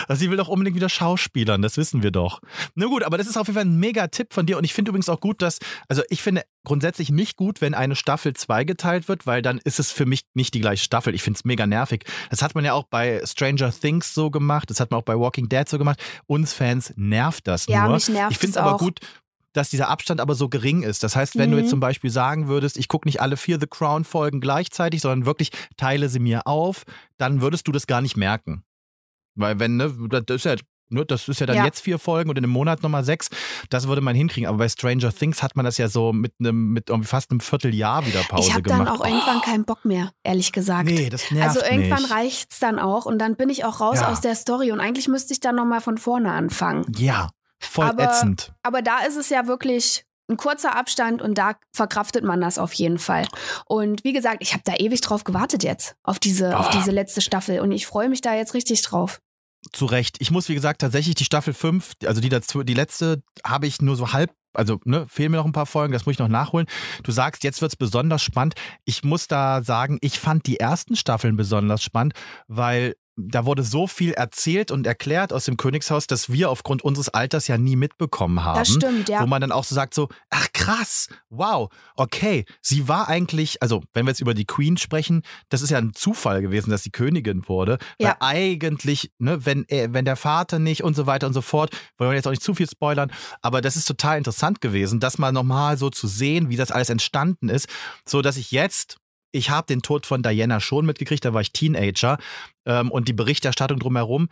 Also sie will doch unbedingt wieder Schauspielern, das wissen wir doch. Na gut, aber das ist auf jeden Fall ein mega Tipp von dir und ich finde übrigens auch gut, dass, also ich finde grundsätzlich nicht gut, wenn eine Staffel zweigeteilt wird, weil dann ist es für mich nicht die gleiche Staffel. Ich finde es mega nervig. Das hat man ja auch bei Stranger Things so gemacht, das hat man auch bei Walking Dead so gemacht. Uns Fans nervt das Ja, nur. mich nervt ich finde es aber auch. gut, dass dieser Abstand aber so gering ist. Das heißt, wenn du Mhm. jetzt zum Beispiel sagen würdest, ich gucke nicht alle vier The Crown Folgen gleichzeitig, sondern wirklich teile sie mir auf, dann würdest du das gar nicht merken. Weil wenn, ne, das ist ja, ne, das ist ja dann Ja. jetzt vier Folgen und in einem Monat nochmal sechs, das würde man hinkriegen. Aber bei Stranger Things hat man das ja so mit einem, mit fast einem Vierteljahr wieder Pause ich habe gemacht. dann auch irgendwann keinen Bock mehr, ehrlich gesagt. Nee, das nervt also irgendwann mich. reicht's dann auch und dann bin ich auch raus Ja. aus der Story und eigentlich müsste ich dann nochmal von vorne anfangen. Ja, voll Aber- ätzend. Aber da ist es ja wirklich ein kurzer Abstand und da verkraftet man das auf jeden Fall. Und wie gesagt, ich habe da ewig drauf gewartet jetzt, auf diese, auf Ah. diese letzte Staffel und ich freue mich da jetzt richtig drauf. Zu Recht. Ich muss, wie gesagt, tatsächlich die Staffel 5, also die, dazu, die letzte, habe ich nur so halb. Also, ne, fehlen mir noch ein paar Folgen, das muss ich noch nachholen. Du sagst, jetzt wird's besonders spannend. Ich muss da sagen, ich fand die ersten Staffeln besonders spannend, weil da wurde so viel erzählt und erklärt aus dem Königshaus, dass wir aufgrund unseres Alters ja nie mitbekommen haben. Das stimmt, ja. Wo man dann auch so sagt, so, ach krass, wow, okay, sie war eigentlich, also wenn wir jetzt über die Queen sprechen, das ist ja ein Zufall gewesen, dass sie Königin wurde. Ja. Weil eigentlich, ne, wenn, er- wenn der Vater nicht und so weiter und so fort, wollen wir jetzt auch nicht zu viel spoilern, aber das ist total interessant gewesen, das mal nochmal so zu sehen, wie das alles entstanden ist, so dass ich jetzt ich habe den Tod von Diana schon mitgekriegt, da war ich Teenager ähm, und die Berichterstattung drumherum,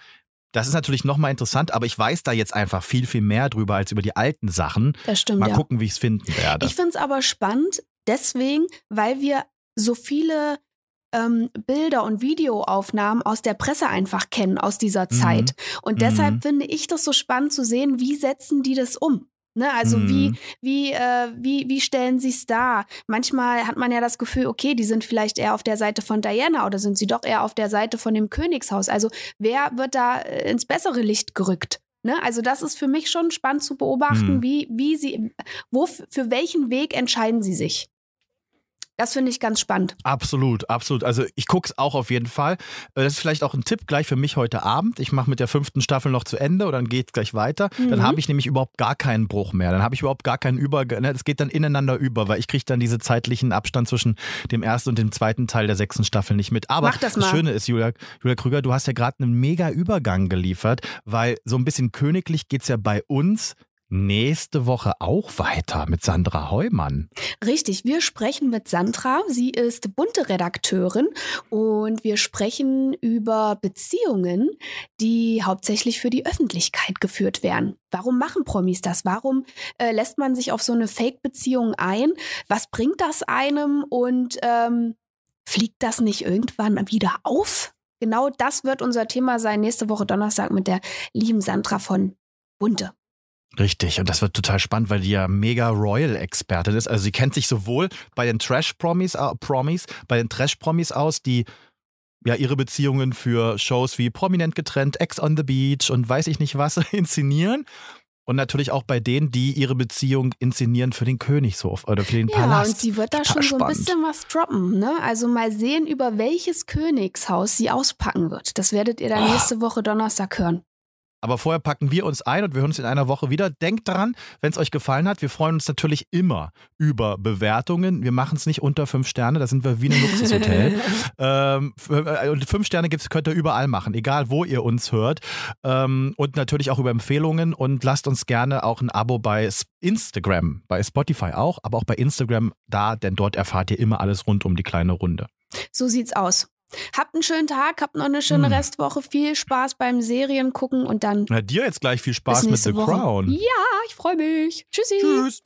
das ist natürlich nochmal interessant, aber ich weiß da jetzt einfach viel, viel mehr drüber als über die alten Sachen. Das stimmt, Mal ja. gucken, wie ich es finden werde. Ich finde es aber spannend, deswegen, weil wir so viele ähm, Bilder und Videoaufnahmen aus der Presse einfach kennen, aus dieser Mhm. Zeit. Und deshalb Mhm. finde ich das so spannend zu sehen, wie setzen die das um? Ne, also wie, Mhm. wie, äh, wie, wie stellen sie es dar? Manchmal hat man ja das Gefühl, okay, die sind vielleicht eher auf der Seite von Diana oder sind sie doch eher auf der Seite von dem Königshaus. Also wer wird da äh, ins bessere Licht gerückt? Ne? Also das ist für mich schon spannend zu beobachten, Mhm. wie, wie sie, wo, für welchen Weg entscheiden sie sich? Das finde ich ganz spannend. Absolut, absolut. Also ich gucke es auch auf jeden Fall. Äh, Das ist vielleicht auch ein Tipp gleich für mich heute Abend. Ich mache mit der fünften Staffel noch zu Ende und dann geht es gleich weiter. Dann Mhm. habe ich nämlich überhaupt gar keinen Bruch mehr. Dann habe ich überhaupt gar keinen Übergang. Es geht dann ineinander über, weil ich kriege dann diese zeitlichen Abstand zwischen dem ersten und dem zweiten Teil der sechsten Staffel nicht mit. Aber Mach das mal. Schöne ist, Julia, Julia Krüger, du hast ja gerade einen mega Übergang geliefert, weil so ein bisschen königlich geht es ja bei uns nächste Woche auch weiter mit Sandra Heumann. Richtig, wir sprechen mit Sandra. Sie ist bunte Redakteurin und wir sprechen über Beziehungen, die hauptsächlich für die Öffentlichkeit geführt werden. Warum machen Promis das? Warum äh, lässt man sich auf so eine Fake-Beziehung ein? Was bringt das einem und ähm, fliegt das nicht irgendwann wieder auf? Genau das wird unser Thema sein nächste Woche Donnerstag mit der lieben Sandra von Bunte. Richtig, und das wird total spannend, weil die ja mega Royal-Expertin ist. Also sie kennt sich sowohl bei den Trash-Promis, äh, Promis, bei den Trash-Promis aus, die ja ihre Beziehungen für Shows wie Prominent getrennt, Ex on the Beach und weiß ich nicht was inszenieren. Und natürlich auch bei denen, die ihre Beziehung inszenieren für den Königshof oder für den Ja, Palast. und sie wird da schon so ein spannend. bisschen was droppen, ne? Also mal sehen, über welches Königshaus sie auspacken wird. Das werdet ihr dann Oh. nächste Woche Donnerstag hören. Aber vorher packen wir uns ein und wir hören uns in einer Woche wieder. Denkt daran, wenn es euch gefallen hat, wir freuen uns natürlich immer über Bewertungen. Wir machen es nicht unter fünf Sterne, da sind wir wie ein Luxushotel. ähm, äh, und fünf Sterne gibt's, könnt ihr überall machen, egal wo ihr uns hört. Ähm, und natürlich auch über Empfehlungen und lasst uns gerne auch ein Abo bei Instagram, bei Spotify auch, aber auch bei Instagram da, denn dort erfahrt ihr immer alles rund um die kleine Runde. So sieht's aus. Habt einen schönen Tag, habt noch eine schöne hm. Restwoche, viel Spaß beim Serien gucken und dann. Na, dir jetzt gleich viel Spaß mit The Woche. Crown. Ja, ich freue mich. Tschüssi. Tschüss.